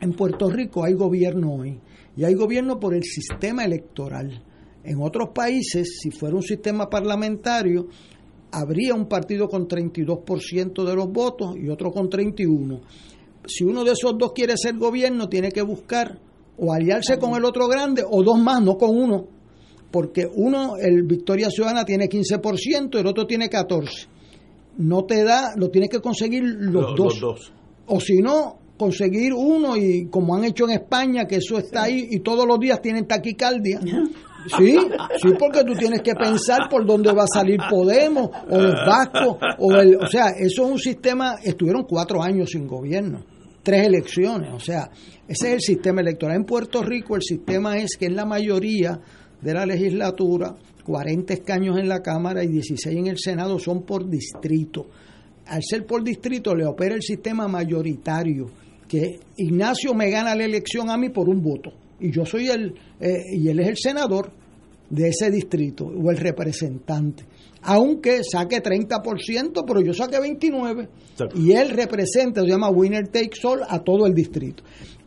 en Puerto Rico hay gobierno hoy y hay gobierno por el sistema electoral. En otros países, si fuera un sistema parlamentario, habría un partido con 32% de los votos y otro con 31%. Si uno de esos dos quiere ser gobierno, tiene que buscar o aliarse con el otro grande o dos más, no con uno. Porque uno, el Victoria Ciudadana, tiene 15% y el otro tiene 14%. No te da, lo tienes que conseguir los, Lo- dos. los dos. O si no, conseguir uno y como han hecho en España, que eso está ahí y todos los días tienen taquicardia. Sí, sí, porque tú tienes que pensar por dónde va a salir Podemos o los Vascos. O, el, o sea, eso es un sistema, estuvieron cuatro años sin gobierno, tres elecciones, o sea, ese es el sistema electoral. En Puerto Rico el sistema es que en la mayoría de la legislatura, 40 escaños en la Cámara y 16 en el Senado son por distrito. Al ser por distrito le opera el sistema mayoritario, que Ignacio me gana la elección a mí por un voto, y yo soy el, eh, y él es el senador de ese distrito, o el representante, aunque saque 30%, pero yo saque 29%, y él representa, se llama winner takes all, a todo el distrito.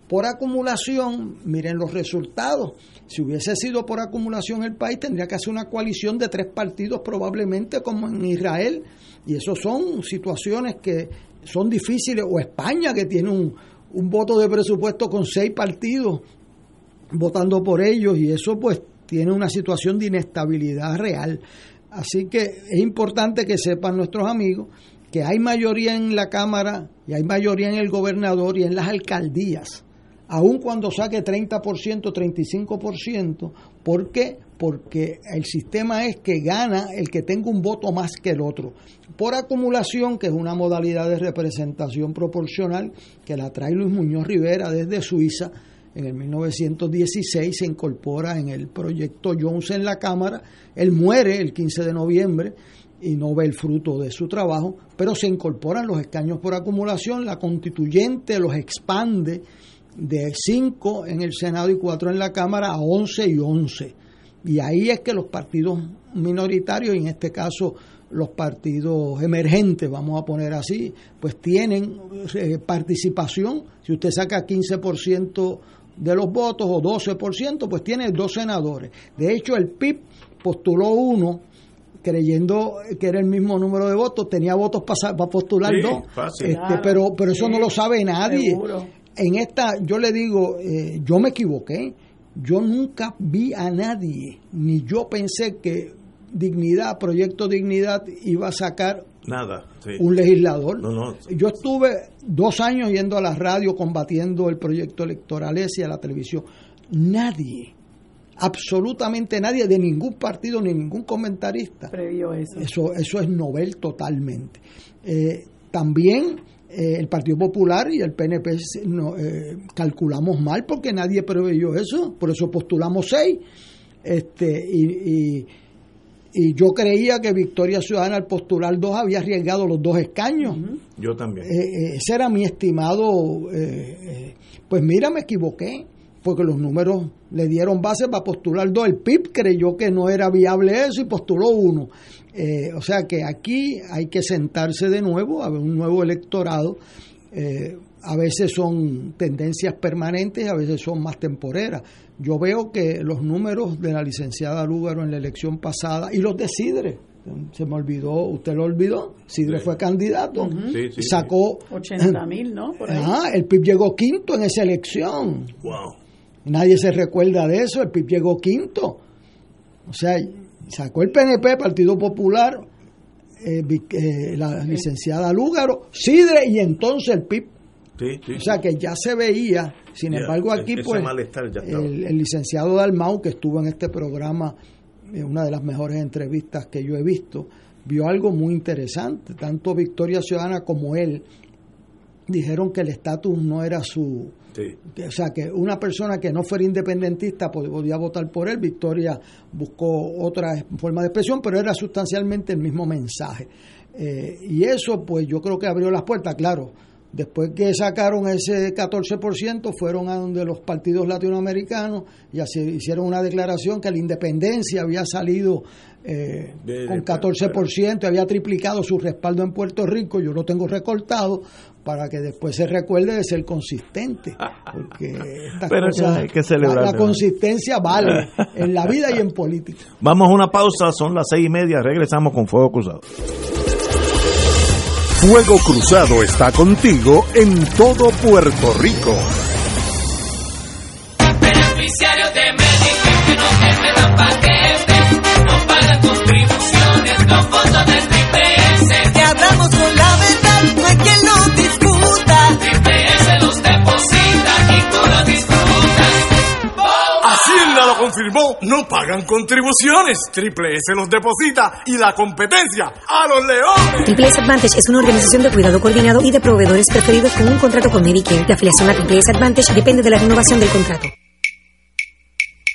Por acumulación, miren los resultados. Si hubiese sido por acumulación el país, tendría que hacer una coalición de tres partidos, probablemente como en Israel. Y eso son situaciones que son difíciles. O España, que tiene un, un voto de presupuesto con seis partidos votando por ellos. Y eso, pues, tiene una situación de inestabilidad real. Así que es importante que sepan nuestros amigos que hay mayoría en la Cámara y hay mayoría en el gobernador y en las alcaldías aun cuando saque 30%, 35%, ¿por qué? Porque el sistema es que gana el que tenga un voto más que el otro. Por acumulación, que es una modalidad de representación proporcional que la trae Luis Muñoz Rivera desde Suiza, en el 1916 se incorpora en el proyecto Jones en la Cámara, él muere el 15 de noviembre y no ve el fruto de su trabajo, pero se incorporan los escaños por acumulación, la constituyente los expande de 5 en el Senado y 4 en la Cámara a 11 y 11. Y ahí es que los partidos minoritarios, y en este caso los partidos emergentes, vamos a poner así, pues tienen eh, participación. Si usted saca 15% de los votos o 12%, pues tiene dos senadores. De hecho, el PIB postuló uno creyendo que era el mismo número de votos, tenía votos para postular Sí, dos, fácil. Este, Claro, pero, pero eso sí, no lo sabe nadie. seguro. En esta, yo le digo, eh, yo me equivoqué, yo nunca vi a nadie, ni yo pensé que Dignidad, Proyecto Dignidad, iba a sacar Nada. sí. un legislador. No, no. Yo estuve dos años yendo a la radio combatiendo el proyecto electoral ese y a la televisión. Nadie, absolutamente nadie de ningún partido ni ningún comentarista. Previó eso. Eso, eso es novel totalmente. Eh, también eh, el Partido Popular y el PNP no, eh, calculamos mal porque nadie preveyó eso, por eso postulamos seis. Este, y, y, y yo creía que Victoria Ciudadana al postular dos había arriesgado los dos escaños. Yo también. Eh, eh, ese era mi estimado. pues mira, me equivoqué. porque los números le dieron base para postular dos. El PIB creyó que no era viable eso y postuló uno. Eh, o sea que aquí hay que sentarse de nuevo, a ver un nuevo electorado. Eh, a veces son tendencias permanentes, a veces son más temporeras. Yo veo que los números de la licenciada Lúgaro en la elección pasada y los de Sidre, se me olvidó, usted lo olvidó, Sidre Sí. fue candidato, Sí, sí, sacó 80 mil, ¿no? Por ahí. Ajá, el PIB llegó quinto en esa elección. Wow. Nadie se recuerda de eso, el PIB llegó quinto. O sea, sacó el PNP, Partido Popular, eh, eh, la licenciada Lúgaro, Sidre y entonces el PIB. Sí, sí, O sea que ya se veía, sin Ya, embargo aquí pues el, el licenciado Dalmau que estuvo en este programa, una de las mejores entrevistas que yo he visto, vio algo muy interesante. Tanto Victoria Ciudadana como él dijeron que el estatus no era su, Sí. o sea, que una persona que no fuera independentista pod- podía votar por él. Victoria buscó otra forma de expresión, pero era sustancialmente el mismo mensaje. Eh, y eso, pues yo creo que abrió las puertas, claro. Después que sacaron ese 14%, fueron a donde los partidos latinoamericanos y así hicieron una declaración que la independencia había salido eh, De- con de- 14%, había triplicado su respaldo en Puerto Rico. Yo lo tengo recortado para que después se recuerde de ser consistente. <laughs> Porque estas Pero cosas, hay que la, celebrarlo. la consistencia vale <laughs> en la vida y en política. Vamos a una pausa, son las seis y media, regresamos con Fuego Cruzado. Fuego Cruzado está contigo en todo Puerto Rico. No pagan contribuciones. Triple S los deposita y la competencia a los leones. Triple S Advantage es una organización de cuidado coordinado y de proveedores preferidos con un contrato con Medicare. La afiliación a Triple S Advantage depende de la renovación del contrato.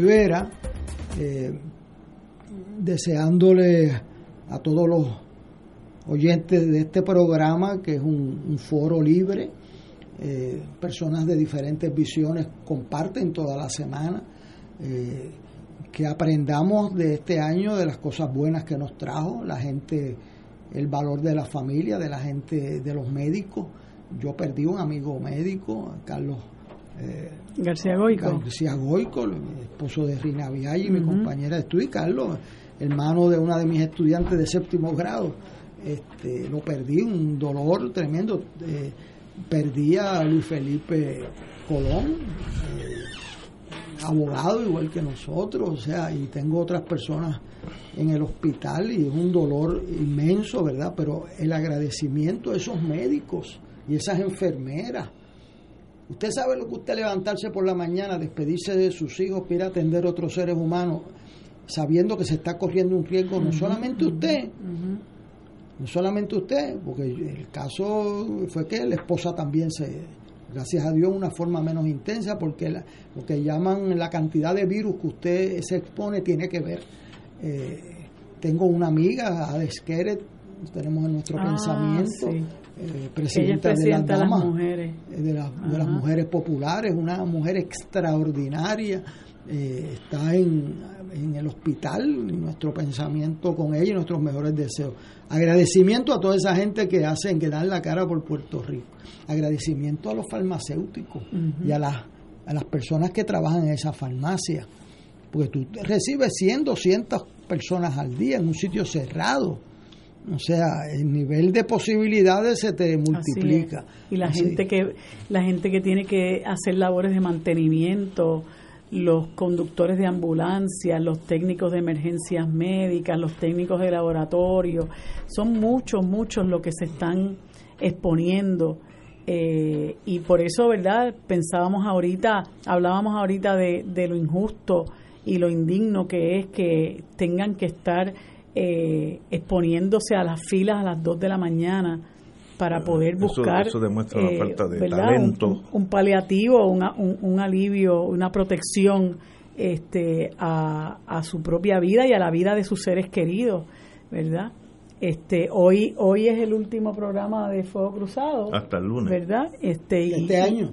Rivera, eh, deseándole a todos los oyentes de este programa, que es un, foro libre, eh, personas de diferentes visiones comparten toda la semana, eh, que aprendamos de este año de las cosas buenas que nos trajo, la gente, el valor de la familia, de la gente, de los médicos. Yo perdí un amigo médico, Carlos eh, García Goico. García Goico, el esposo de Rina Viaggi, mi compañera de estudio, y Carlos, hermano de una de mis estudiantes de séptimo grado. Este, lo perdí, un dolor tremendo. Eh, perdí a Luis Felipe Colón, eh, abogado igual que nosotros, o sea, y tengo otras personas en el hospital y es un dolor inmenso, ¿verdad? Pero el agradecimiento a esos médicos y esas enfermeras. Usted sabe lo que usted levantarse por la mañana, despedirse de sus hijos para ir a atender a otros seres humanos, sabiendo que se está corriendo un riesgo, no solamente usted, no solamente usted, porque el caso fue que la esposa también se, gracias a Dios, una forma menos intensa, porque la- lo que llaman la cantidad de virus que usted se expone tiene que ver. Eh, tengo una amiga, Ades Keret, tenemos en nuestro Ah, pensamiento, sí. Eh, presidenta, de las las damas, mujeres. eh, de, la- de las mujeres populares, una mujer extraordinaria, eh, está en, en el hospital, nuestro pensamiento con ella y nuestros mejores deseos. Agradecimiento a toda esa gente que hacen, que dan la cara por Puerto Rico. Agradecimiento a los farmacéuticos y a las, a las personas que trabajan en esa farmacia. Porque tú recibes 100, 200 personas al día en un sitio cerrado. O sea, el nivel de posibilidades se te multiplica. Y la Así. gente que la gente que tiene que hacer labores de mantenimiento, los conductores de ambulancia, los técnicos de emergencias médicas, los técnicos de laboratorio, son muchos, muchos los que se están exponiendo. eh, y por eso, ¿verdad? Pensábamos ahorita, hablábamos ahorita de, de lo injusto y lo indigno que es que tengan que estar eh, exponiéndose a las filas a las 2 de la mañana para poder Eso- buscar eso demuestra una eh, falta de ¿verdad? talento. un, un paliativo una- un, un alivio una protección este a, a su propia vida y a la vida de sus seres queridos verdad este hoy hoy es el último programa de Fuego Cruzado Hasta el lunes. verdad este y- Este año.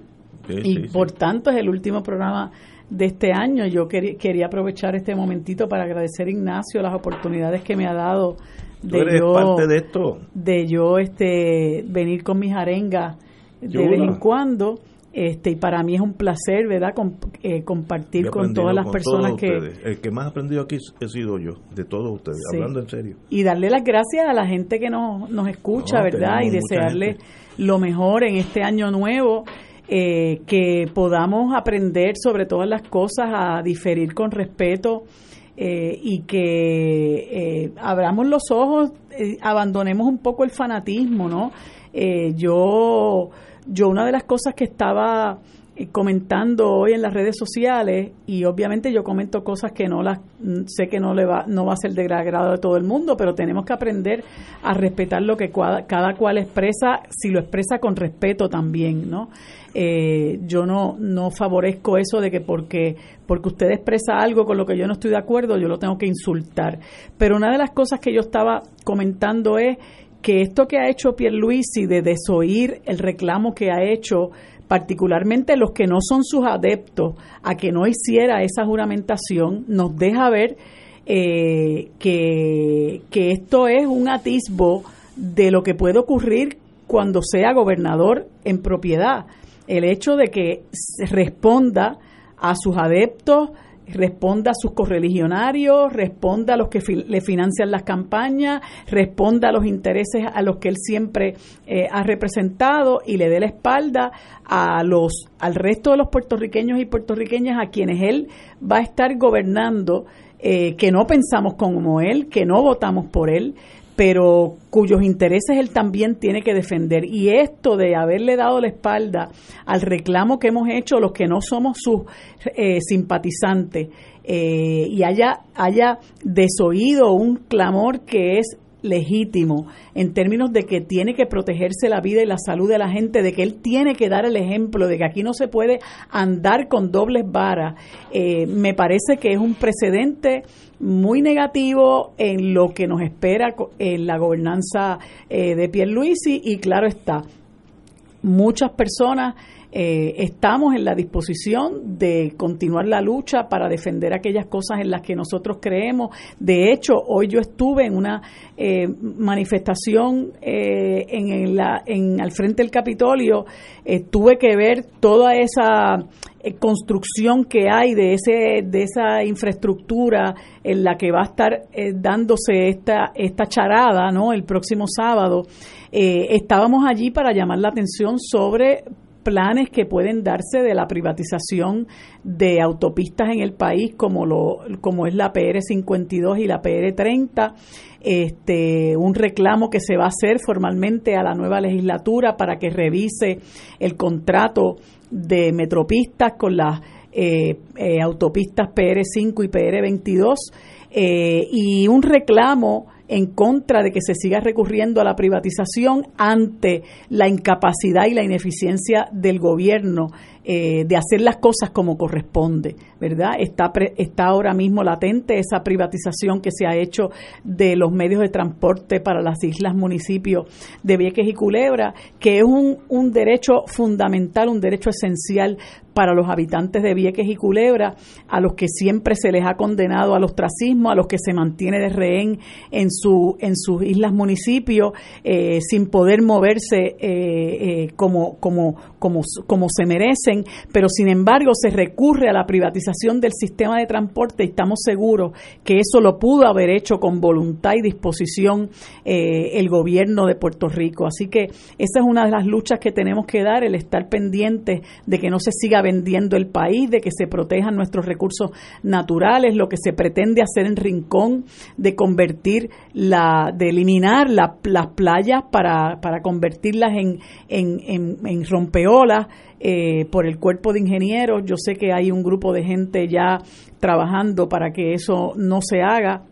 Sí, y sí, sí. por tanto es el último programa de este año. Yo quería, quería aprovechar este momentito para agradecer a Ignacio las oportunidades que me ha dado de eres yo, parte de esto. de yo este venir con mis arengas de vez en cuando. Este, y para mí es un placer, ¿verdad?, Com- eh, compartir con todas las con personas que. El que más ha aprendido aquí he sido yo, de todos ustedes, Sí. hablando en serio. y darle las gracias a la gente que nos, nos escucha, No, ¿verdad? Y desearle gente. lo mejor en este año nuevo, eh, que podamos aprender sobre todas las cosas, a diferir con respeto eh, y que eh, abramos los ojos, eh, abandonemos un poco el fanatismo, ¿no? Yo, yo una de las cosas que estaba comentando hoy en las redes sociales y obviamente yo comento cosas que no las sé que no le va no va a ser de agrado de todo el mundo pero tenemos que aprender a respetar lo que cada, cada cual expresa si lo expresa con respeto también no Eh, yo no no favorezco eso de que porque porque usted expresa algo con lo que yo no estoy de acuerdo yo lo tengo que insultar. Pero una de las cosas que yo estaba comentando es que esto que ha hecho Pierluisi de desoír el reclamo que ha hecho particularmente los que no son sus adeptos a que no hiciera esa juramentación, nos deja ver eh, que, que esto es un atisbo de lo que puede ocurrir cuando sea gobernador en propiedad. El hecho de que responda a sus adeptos, responda a sus correligionarios, responda a los que le financian las campañas, responda a los intereses a los que él siempre eh, ha representado y le dé la espalda a los al resto de los puertorriqueños y puertorriqueñas a quienes él va a estar gobernando, eh, que no pensamos como él, que no votamos por él, pero cuyos intereses él también tiene que defender. Y esto de haberle dado la espalda al reclamo que hemos hecho los que no somos sus eh, simpatizantes eh, y haya, haya desoído un clamor que es legítimo en términos de que tiene que protegerse la vida y la salud de la gente, de que él tiene que dar el ejemplo de que aquí no se puede andar con dobles varas, eh, me parece que es un precedente muy negativo en lo que nos espera en la gobernanza eh, de Pierluisi y claro está, muchas personas eh, estamos en la disposición de continuar la lucha para defender aquellas cosas en las que nosotros creemos. De hecho, hoy yo estuve en una eh, manifestación eh, en, la, en al frente del Capitolio, eh, tuve que ver toda esa eh, construcción que hay de ese de esa infraestructura en la que va a estar eh, dándose esta esta charada no el próximo sábado. Eh, estábamos allí para llamar la atención sobre planes que pueden darse de la privatización de autopistas en el país como lo como es la PR 52 y la PR 30 este un reclamo que se va a hacer formalmente a la nueva legislatura para que revise el contrato de Metropistas con las eh, eh, autopistas PR5 y PR22 eh, y un reclamo en contra de que se siga recurriendo a la privatización ante la incapacidad y la ineficiencia del gobierno eh, de hacer las cosas como corresponde, ¿verdad? Está, está ahora mismo latente esa privatización que se ha hecho de los medios de transporte para las islas, municipios de Vieques y Culebra, que es un, un derecho fundamental, un derecho esencial para los habitantes de Vieques y Culebra, a los que siempre se les ha condenado al ostracismo, a los que se mantiene de rehén en, su, en sus islas, municipios, eh, sin poder moverse eh, como, como, como, como se merecen, pero sin embargo se recurre a la privatización del sistema de transporte y estamos seguros que eso lo pudo haber hecho con voluntad y disposición el gobierno de Puerto Rico. Así que esa es una de las luchas que tenemos que dar, el estar pendiente de que no se siga vendiendo el país, de que se protejan nuestros recursos naturales, lo que se pretende hacer en Rincón, de convertir la, de eliminar las playas para, para convertirlas en, en, en, rompeolas eh, por el cuerpo de ingenieros. Yo sé que hay un grupo de gente ya trabajando para que eso no se haga.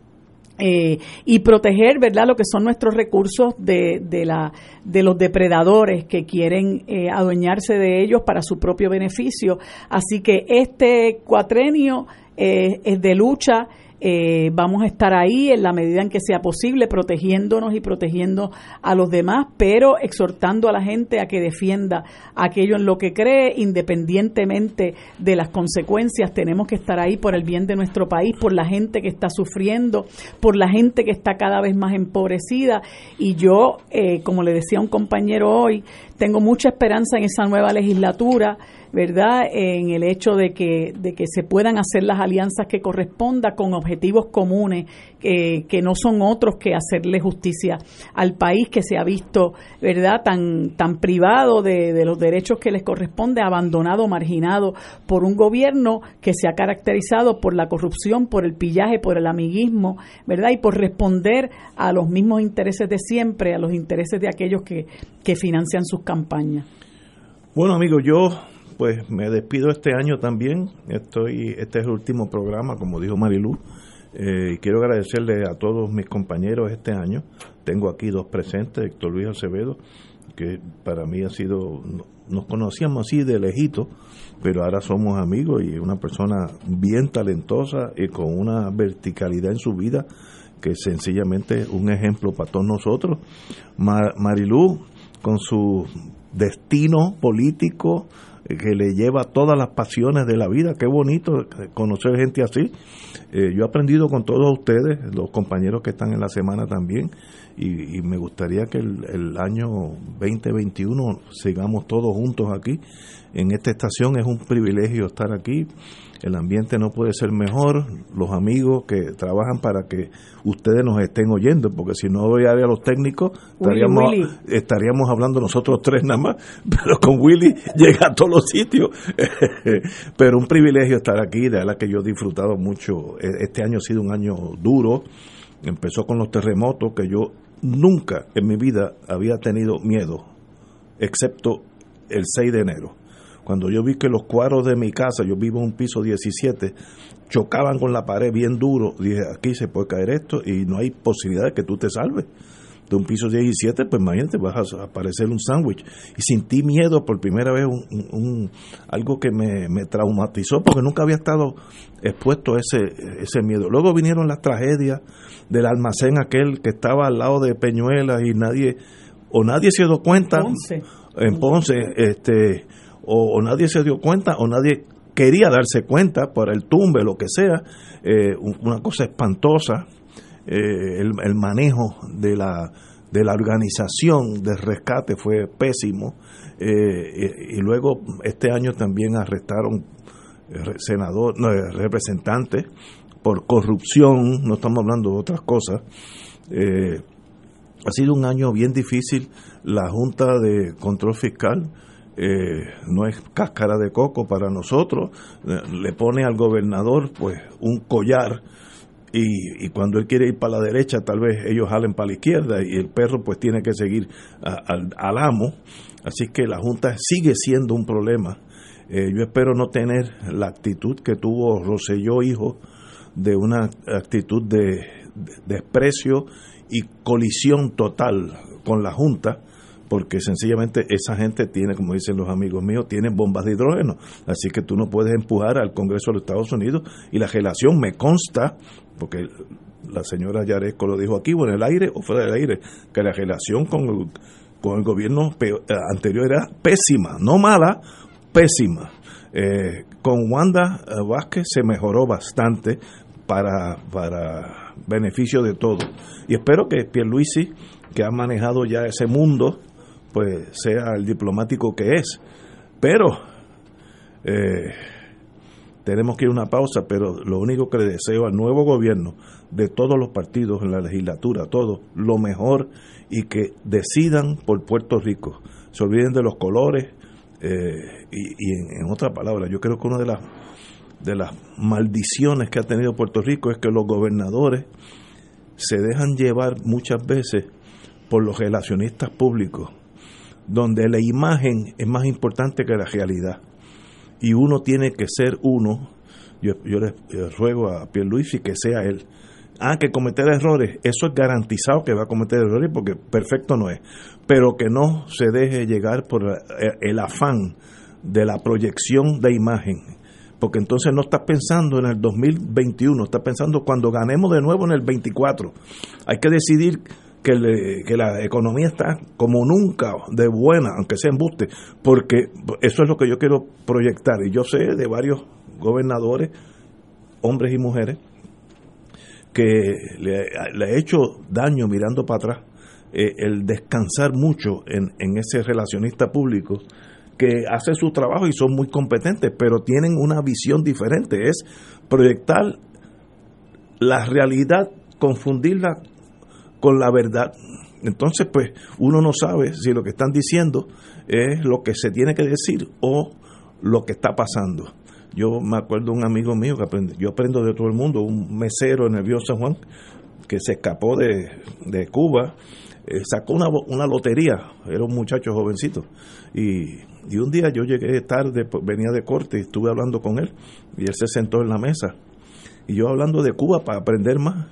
Eh, y proteger verdad lo que son nuestros recursos de, de, la, de los depredadores que quieren eh, adueñarse de ellos para su propio beneficio. Así que este cuatrenio eh, es de lucha eh, vamos a estar ahí en la medida en que sea posible, protegiéndonos y protegiendo a los demás, pero exhortando a la gente a que defienda aquello en lo que cree, independientemente de las consecuencias. Tenemos que estar ahí por el bien de nuestro país, por la gente que está sufriendo, por la gente que está cada vez más empobrecida. Y yo, eh, como le decía un compañero hoy, tengo mucha esperanza en esa nueva legislatura. ¿Verdad? En el hecho de que, de que se puedan hacer las alianzas que corresponda con objetivos comunes, que no son otros que hacerle justicia al país que se ha visto, ¿verdad?, tan, tan privado de, de los derechos que les corresponde, abandonado, marginado por un gobierno que se ha caracterizado por la corrupción, por el pillaje, por el amiguismo, ¿verdad? Y por responder a los mismos intereses de siempre, a los intereses de aquellos que, que financian sus campañas. Bueno, amigos, yo pues me despido este año también. Estoy, este es el último programa, como dijo Marilu. Eh, quiero agradecerle a todos mis compañeros este año. Tengo aquí dos presentes, Héctor Luis Acevedo, que para mí ha sido, nos conocíamos así de lejito, pero ahora somos amigos y una persona bien talentosa y con una verticalidad en su vida que es sencillamente un ejemplo para todos nosotros. Marilu, con su destino político, que le lleva todas las pasiones de la vida. Qué bonito conocer gente así. Eh, yo he aprendido con todos ustedes, los compañeros que están en la semana también, y, me gustaría que el, el, año 2021 sigamos todos juntos aquí. En esta estación es un privilegio estar aquí el ambiente no puede ser mejor, los amigos que trabajan para que ustedes nos estén oyendo, porque si no voy a los técnicos, estaríamos, estaríamos hablando nosotros tres nada más, <laughs> pero con Willy <laughs> llega a todos los sitios. <laughs> pero un privilegio estar aquí, de verdad que yo he disfrutado mucho. E, este año ha sido un año duro, empezó con los terremotos que yo nunca en mi vida había tenido miedo, excepto el 6 de enero cuando yo vi que los cuadros de mi casa, yo vivo en un piso 17, chocaban con la pared bien duro, dije, aquí se puede caer esto y no hay posibilidad de que tú te salves. De un piso 17, pues imagínate, vas a aparecer un sándwich. Y sentí miedo por primera vez, un, algo que me, me, traumatizó, porque nunca había estado expuesto a ese, ese miedo. Luego vinieron las tragedias del almacén aquel que estaba al lado de Peñuelas y nadie, o nadie se dio cuenta. Ponce. En Ponce, este o, nadie se dio cuenta o nadie quería darse cuenta por el tumbe, lo que sea, eh, una cosa espantosa, eh, el, manejo de la, de la organización de rescate fue pésimo, eh, y, luego este año también arrestaron senador, representantes por corrupción, no estamos hablando de otras cosas. ha sido un año bien difícil. La Junta de Control Fiscal eh, no es cáscara de coco para nosotros, eh, le pone al gobernador pues un collar y, y, cuando él quiere ir para la derecha tal vez ellos jalen para la izquierda y el perro pues tiene que seguir al, al, amo, así que la Junta sigue siendo un problema. Eh, yo espero no tener la actitud que tuvo Roselló hijo de una actitud de desprecio y colisión total con la Junta, porque sencillamente esa gente tiene, como dicen los amigos míos, tiene bombas de hidrógeno. Así que tú no puedes empujar al Congreso de los Estados Unidos y la relación me consta, porque la señora Yaresco lo dijo aquí, o en el aire o fuera del aire, que la relación con el, con el gobierno anterior era pésima, no mala, pésima. Eh, con Wanda Vázquez se mejoró bastante para, para beneficio de todo. Y espero que Pierluisi, que ha manejado ya ese mundo, pues sea el diplomático que es. Pero eh, tenemos que ir a una pausa, pero lo único que le deseo al nuevo gobierno, de todos los partidos en la legislatura, todos, lo mejor y que decidan por Puerto Rico. Se olviden de los colores eh, y, en, en otra palabra, yo creo que una de las de las maldiciones que ha tenido Puerto Rico es que los gobernadores se dejan llevar muchas veces por los relacionistas públicos, donde la imagen es más importante que la realidad. Y uno tiene que ser uno, yo, yo le, ruego a Pierluisi que sea él. Ah, que cometer errores, eso es garantizado que va a cometer errores porque perfecto no es, pero que no se deje llegar por el afán de la proyección de imagen porque entonces no estás pensando en el 2021, estás pensando cuando ganemos de nuevo en el 24. Hay que decidir que, le, que la economía está como nunca de buena, aunque sea embuste, porque eso es lo que yo quiero proyectar. Y yo sé de varios gobernadores, hombres y mujeres, que le, ha hecho daño mirando para atrás eh, el descansar mucho en, en ese relacionista público que hace su trabajo y son muy competentes, pero tienen una visión diferente, es proyectar la realidad, confundirla con la verdad. Entonces, pues uno no sabe si lo que están diciendo es lo que se tiene que decir o lo que está pasando. Yo me acuerdo de un amigo mío que aprende, yo aprendo de todo el mundo, un mesero Río San Juan, que se escapó de, de Cuba, eh, sacó una, una lotería, era un muchacho jovencito, y y un día yo llegué tarde, venía de corte, y estuve hablando con él y él se sentó en la mesa. Y yo hablando de Cuba para aprender más.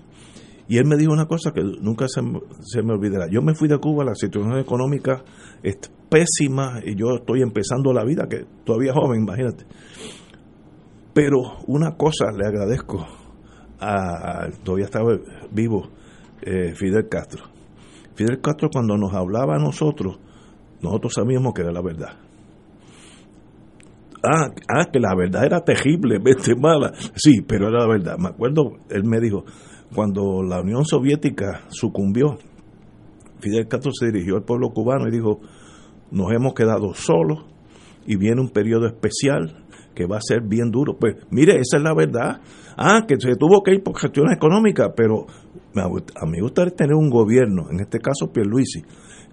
Y él me dijo una cosa que nunca se, se me olvidará. Yo me fui de Cuba, la situación económica es pésima y yo estoy empezando la vida, que todavía joven, imagínate. Pero una cosa le agradezco a, todavía estaba vivo eh, Fidel Castro. Fidel Castro cuando nos hablaba a nosotros, nosotros sabíamos que era la verdad ah, ah, que la verdad era terriblemente mala. Sí, pero era la verdad. Me acuerdo, él me dijo, cuando la Unión Soviética sucumbió, Fidel Castro se dirigió al pueblo cubano y dijo, nos hemos quedado solos y viene un periodo especial que va a ser bien duro. Pues mire, esa es la verdad. Ah, que se tuvo que ir por cuestiones económicas, pero a mí me gustaría tener un gobierno, en este caso Pierluisi,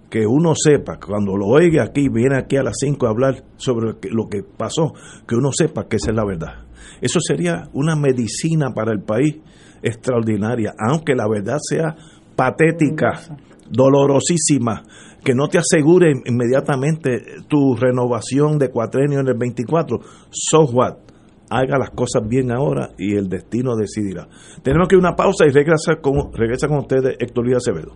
que uno sepa, cuando lo oiga aquí, viene aquí a las 5 a hablar sobre lo que pasó, que uno sepa que esa es la verdad. Eso sería una medicina para el país extraordinaria, aunque la verdad sea patética, dolorosísima, que no te asegure inmediatamente tu renovación de cuatrenio en el 24. So what? Haga las cosas bien ahora y el destino decidirá. Tenemos que ir a una pausa y regresa con, regresa con ustedes Héctor Luis Acevedo.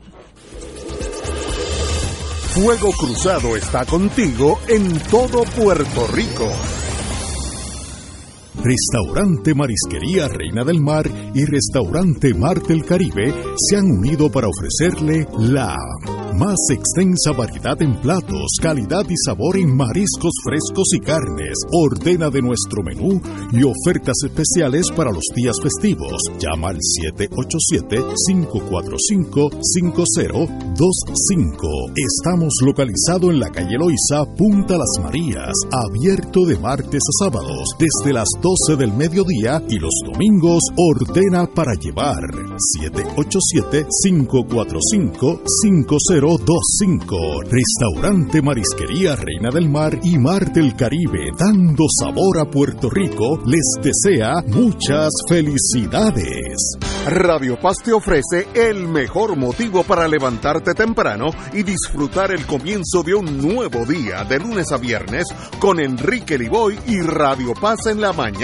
Fuego Cruzado está contigo en todo Puerto Rico. Restaurante Marisquería Reina del Mar y Restaurante Mar del Caribe se han unido para ofrecerle la más extensa variedad en platos, calidad y sabor en mariscos frescos y carnes. Ordena de nuestro menú y ofertas especiales para los días festivos. Llama al 787-545-5025. Estamos localizados en la calle Loiza, Punta Las Marías, abierto de martes a sábados desde las 12 del mediodía y los domingos ordena para llevar 787 545 50 0025. Restaurante Marisquería Reina del Mar y Mar del Caribe, dando sabor a Puerto Rico, les desea muchas felicidades. Radio Paz te ofrece el mejor motivo para levantarte temprano y disfrutar el comienzo de un nuevo día de lunes a viernes con Enrique Liboy y Radio Paz en la mañana.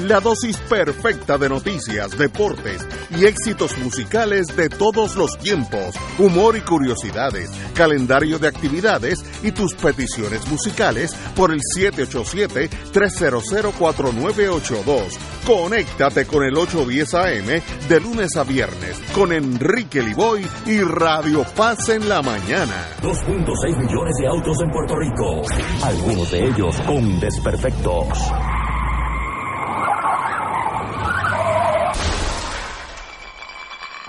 La dosis perfecta de noticias, deportes y éxitos musicales de todos los tiempos, humor y curiosidades, calendario de actividades y tus peticiones musicales por el 787-300-4982. Conéctate con el 810 AM de lunes a viernes con Enrique Liboy y Radio Paz en la mañana. 2.6 millones de autos en Puerto Rico, algunos de ellos con desperfectos.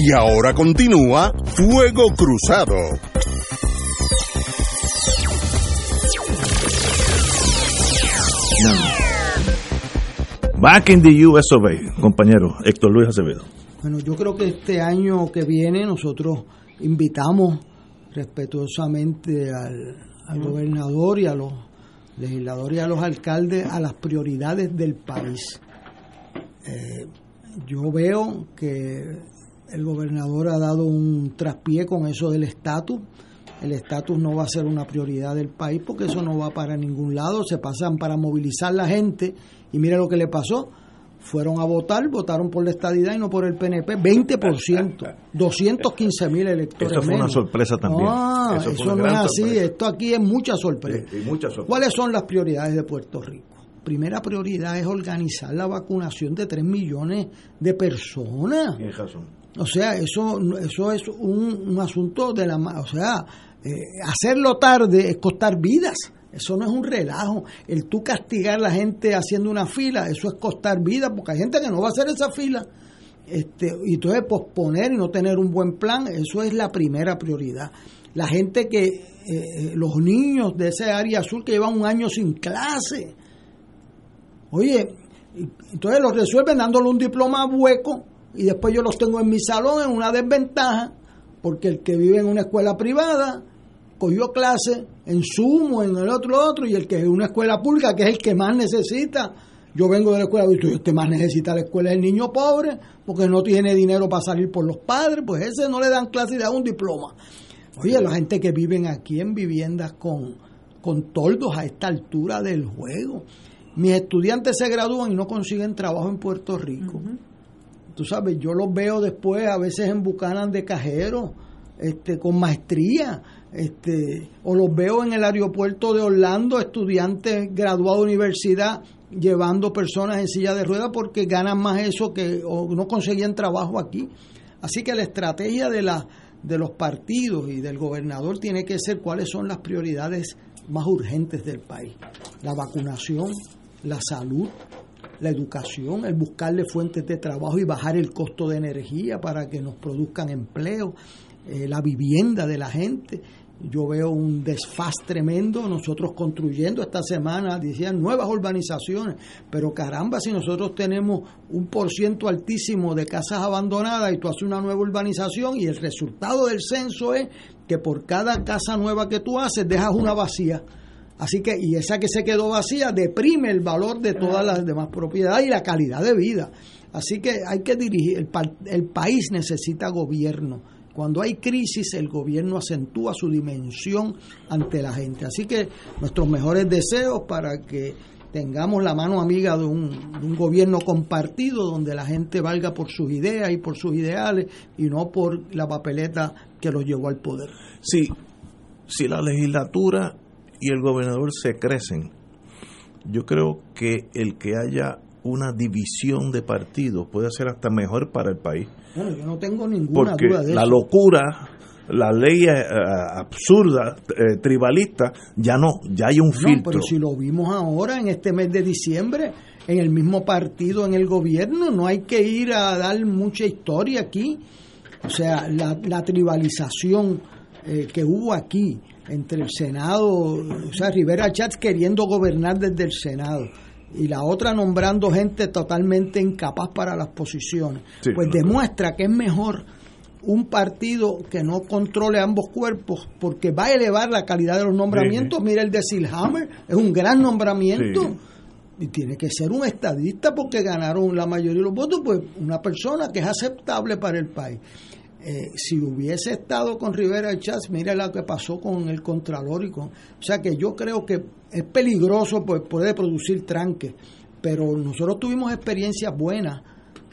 Y ahora continúa Fuego Cruzado. Back in the US of A, compañero Héctor Luis Acevedo. Bueno, yo creo que este año que viene nosotros invitamos respetuosamente al, al gobernador y a los legisladores y a los alcaldes a las prioridades del país. Eh, yo veo que el gobernador ha dado un traspié con eso del estatus. El estatus no va a ser una prioridad del país porque eso no va para ningún lado. Se pasan para movilizar la gente y mire lo que le pasó. Fueron a votar, votaron por la estadidad y no por el PNP. 20%, 215 mil electores. Eso fue una sorpresa también. Ah, Eso no es así. sorpresa. Esto aquí es mucha sorpresa. Y mucha sorpresa. ¿Cuáles son las prioridades de Puerto Rico? Primera prioridad es organizar la vacunación de 3 millones de personas. Tienes razón. O sea, eso, eso es un, un asunto de la... O sea, eh, hacerlo tarde es costar vidas. Eso no es un relajo. El tú castigar a la gente haciendo una fila, eso es costar vidas, porque hay gente que no va a hacer esa fila. Este, y entonces posponer y no tener un buen plan, eso es la primera prioridad. La gente que, eh, eh, los niños de ese área azul que llevan un año sin clase, Oye, entonces los resuelven dándole un diploma hueco y después yo los tengo en mi salón en una desventaja porque el que vive en una escuela privada cogió clase en Zoom o en el otro otro y el que en una escuela pública que es el que más necesita. Yo vengo de la escuela y el que más necesita la escuela es el niño pobre porque no tiene dinero para salir por los padres pues ese no le dan clase y le dan un diploma oye la gente que viven aquí en viviendas con con toldos a esta altura del juego. Mis estudiantes se gradúan y no consiguen trabajo en Puerto Rico. Tú sabes, yo los veo después a veces en Bucanan de cajero, este, con maestría, este, o los veo en el aeropuerto de Orlando, estudiantes graduados de universidad llevando personas en silla de ruedas porque ganan más eso que o no conseguían trabajo aquí. Así que la estrategia de la de los partidos y del gobernador tiene que ser cuáles son las prioridades más urgentes del país. La vacunación, la salud, la educación, el buscarle fuentes de trabajo y bajar el costo de energía para que nos produzcan empleo, eh, la vivienda de la gente. Yo veo un desfaz tremendo, nosotros construyendo esta semana, decían nuevas urbanizaciones, pero caramba, si nosotros tenemos un por ciento altísimo de casas abandonadas y tú haces una nueva urbanización y el resultado del censo es que por cada casa nueva que tú haces dejas una vacía. Así que, y esa que se quedó vacía deprime el valor de todas las demás propiedades y la calidad de vida. Así que hay que dirigir, el, pa- el país necesita gobierno. Cuando hay crisis, el gobierno acentúa su dimensión ante la gente. Así que nuestros mejores deseos para que tengamos la mano amiga de un, de un gobierno compartido donde la gente valga por sus ideas y por sus ideales y no por la papeleta que los llevó al poder. Sí, si la legislatura y el gobernador se crecen, yo creo que el que haya una división de partidos puede ser hasta mejor para el país. Bueno, yo no tengo ninguna Porque duda de la eso. locura, la ley eh, absurda, eh, tribalista, ya no, ya hay un No, filtro. pero si lo vimos ahora en este mes de diciembre, en el mismo partido, en el gobierno, no hay que ir a dar mucha historia aquí. O sea, la, la tribalización eh, que hubo aquí entre el Senado, o sea, Rivera Chats queriendo gobernar desde el Senado y la otra nombrando gente totalmente incapaz para las posiciones, Sí, pues demuestra que es mejor un partido que no controle ambos cuerpos porque va a elevar la calidad de los nombramientos. Mira el de Silhammer, es un gran nombramiento. Y tiene que ser un estadista porque ganaron la mayoría de los votos, pues una persona que es aceptable para el país. Eh, si hubiese estado con Rivera Chávez, mira lo que pasó con el Contralor. O sea que yo creo que es peligroso, pues puede producir tranque, pero nosotros tuvimos experiencias buenas.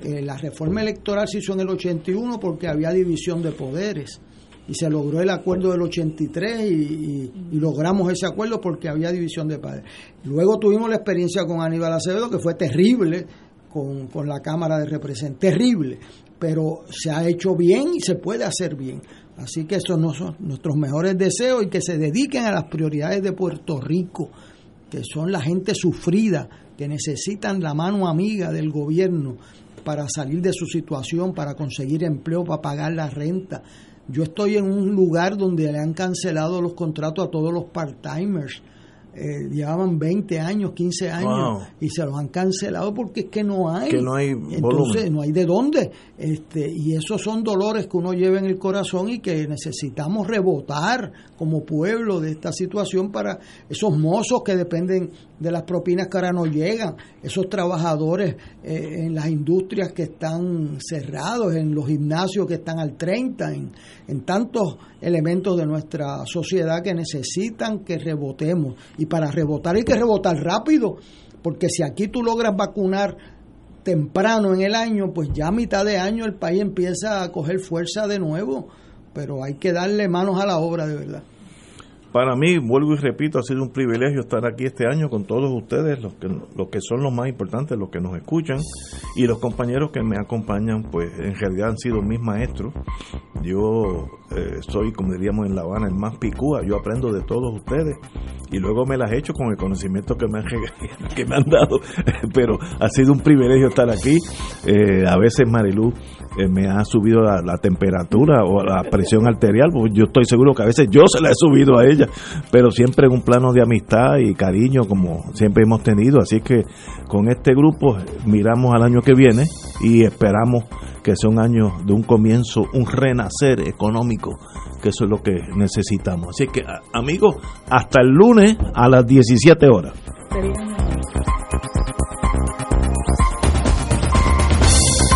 Eh, la reforma electoral se hizo en el 81 porque había división de poderes y se logró el acuerdo del 83 y, y- y logramos ese acuerdo porque había división de poderes. Luego tuvimos la experiencia con Aníbal Acevedo que fue terrible con, con la Cámara de Representantes, terrible, pero se ha hecho bien y se puede hacer bien. Así que esos no son nuestros mejores deseos y que se dediquen a las prioridades de Puerto Rico, que son la gente sufrida, que necesitan la mano amiga del gobierno para salir de su situación, para conseguir empleo, para pagar la renta. Yo estoy en un lugar donde le han cancelado los contratos a todos los part-timers. Eh, llevaban 20 años, 15 años Wow. y se los han cancelado porque es que no hay. Que no hay Entonces, volumen. no hay de dónde. Este, y esos son dolores que uno lleva en el corazón y que necesitamos rebotar como pueblo de esta situación para esos mozos que dependen de las propinas que ahora no llegan, esos trabajadores eh, en las industrias que están cerrados, en los gimnasios que están al 30, en, en tantos elementos de nuestra sociedad que necesitan que rebotemos. Y para rebotar hay que rebotar rápido, porque si aquí tú logras vacunar temprano en el año, pues ya a mitad de año el país empieza a coger fuerza de nuevo, pero hay que darle manos a la obra de verdad. Para mí, vuelvo y repito, ha sido un privilegio estar aquí este año con todos ustedes, los que, los que son los más importantes, los que nos escuchan, y los compañeros que me acompañan, pues en realidad han sido mis maestros. Yo eh, soy, como diríamos en La Habana, el más picúa, yo aprendo de todos ustedes, y luego me las he hecho con el conocimiento que me han, <laughs> que me han dado, <laughs> pero ha sido un privilegio estar aquí. Eh, a veces Marilú me ha subido la, temperatura o la presión arterial, pues yo estoy seguro que a veces yo se la he subido a ella, pero siempre en un plano de amistad y cariño como siempre hemos tenido, así que con este grupo miramos al año que viene y esperamos que sea un año de un comienzo, un renacer económico, que eso es lo que necesitamos. Así que amigos, hasta el lunes a las 17 horas.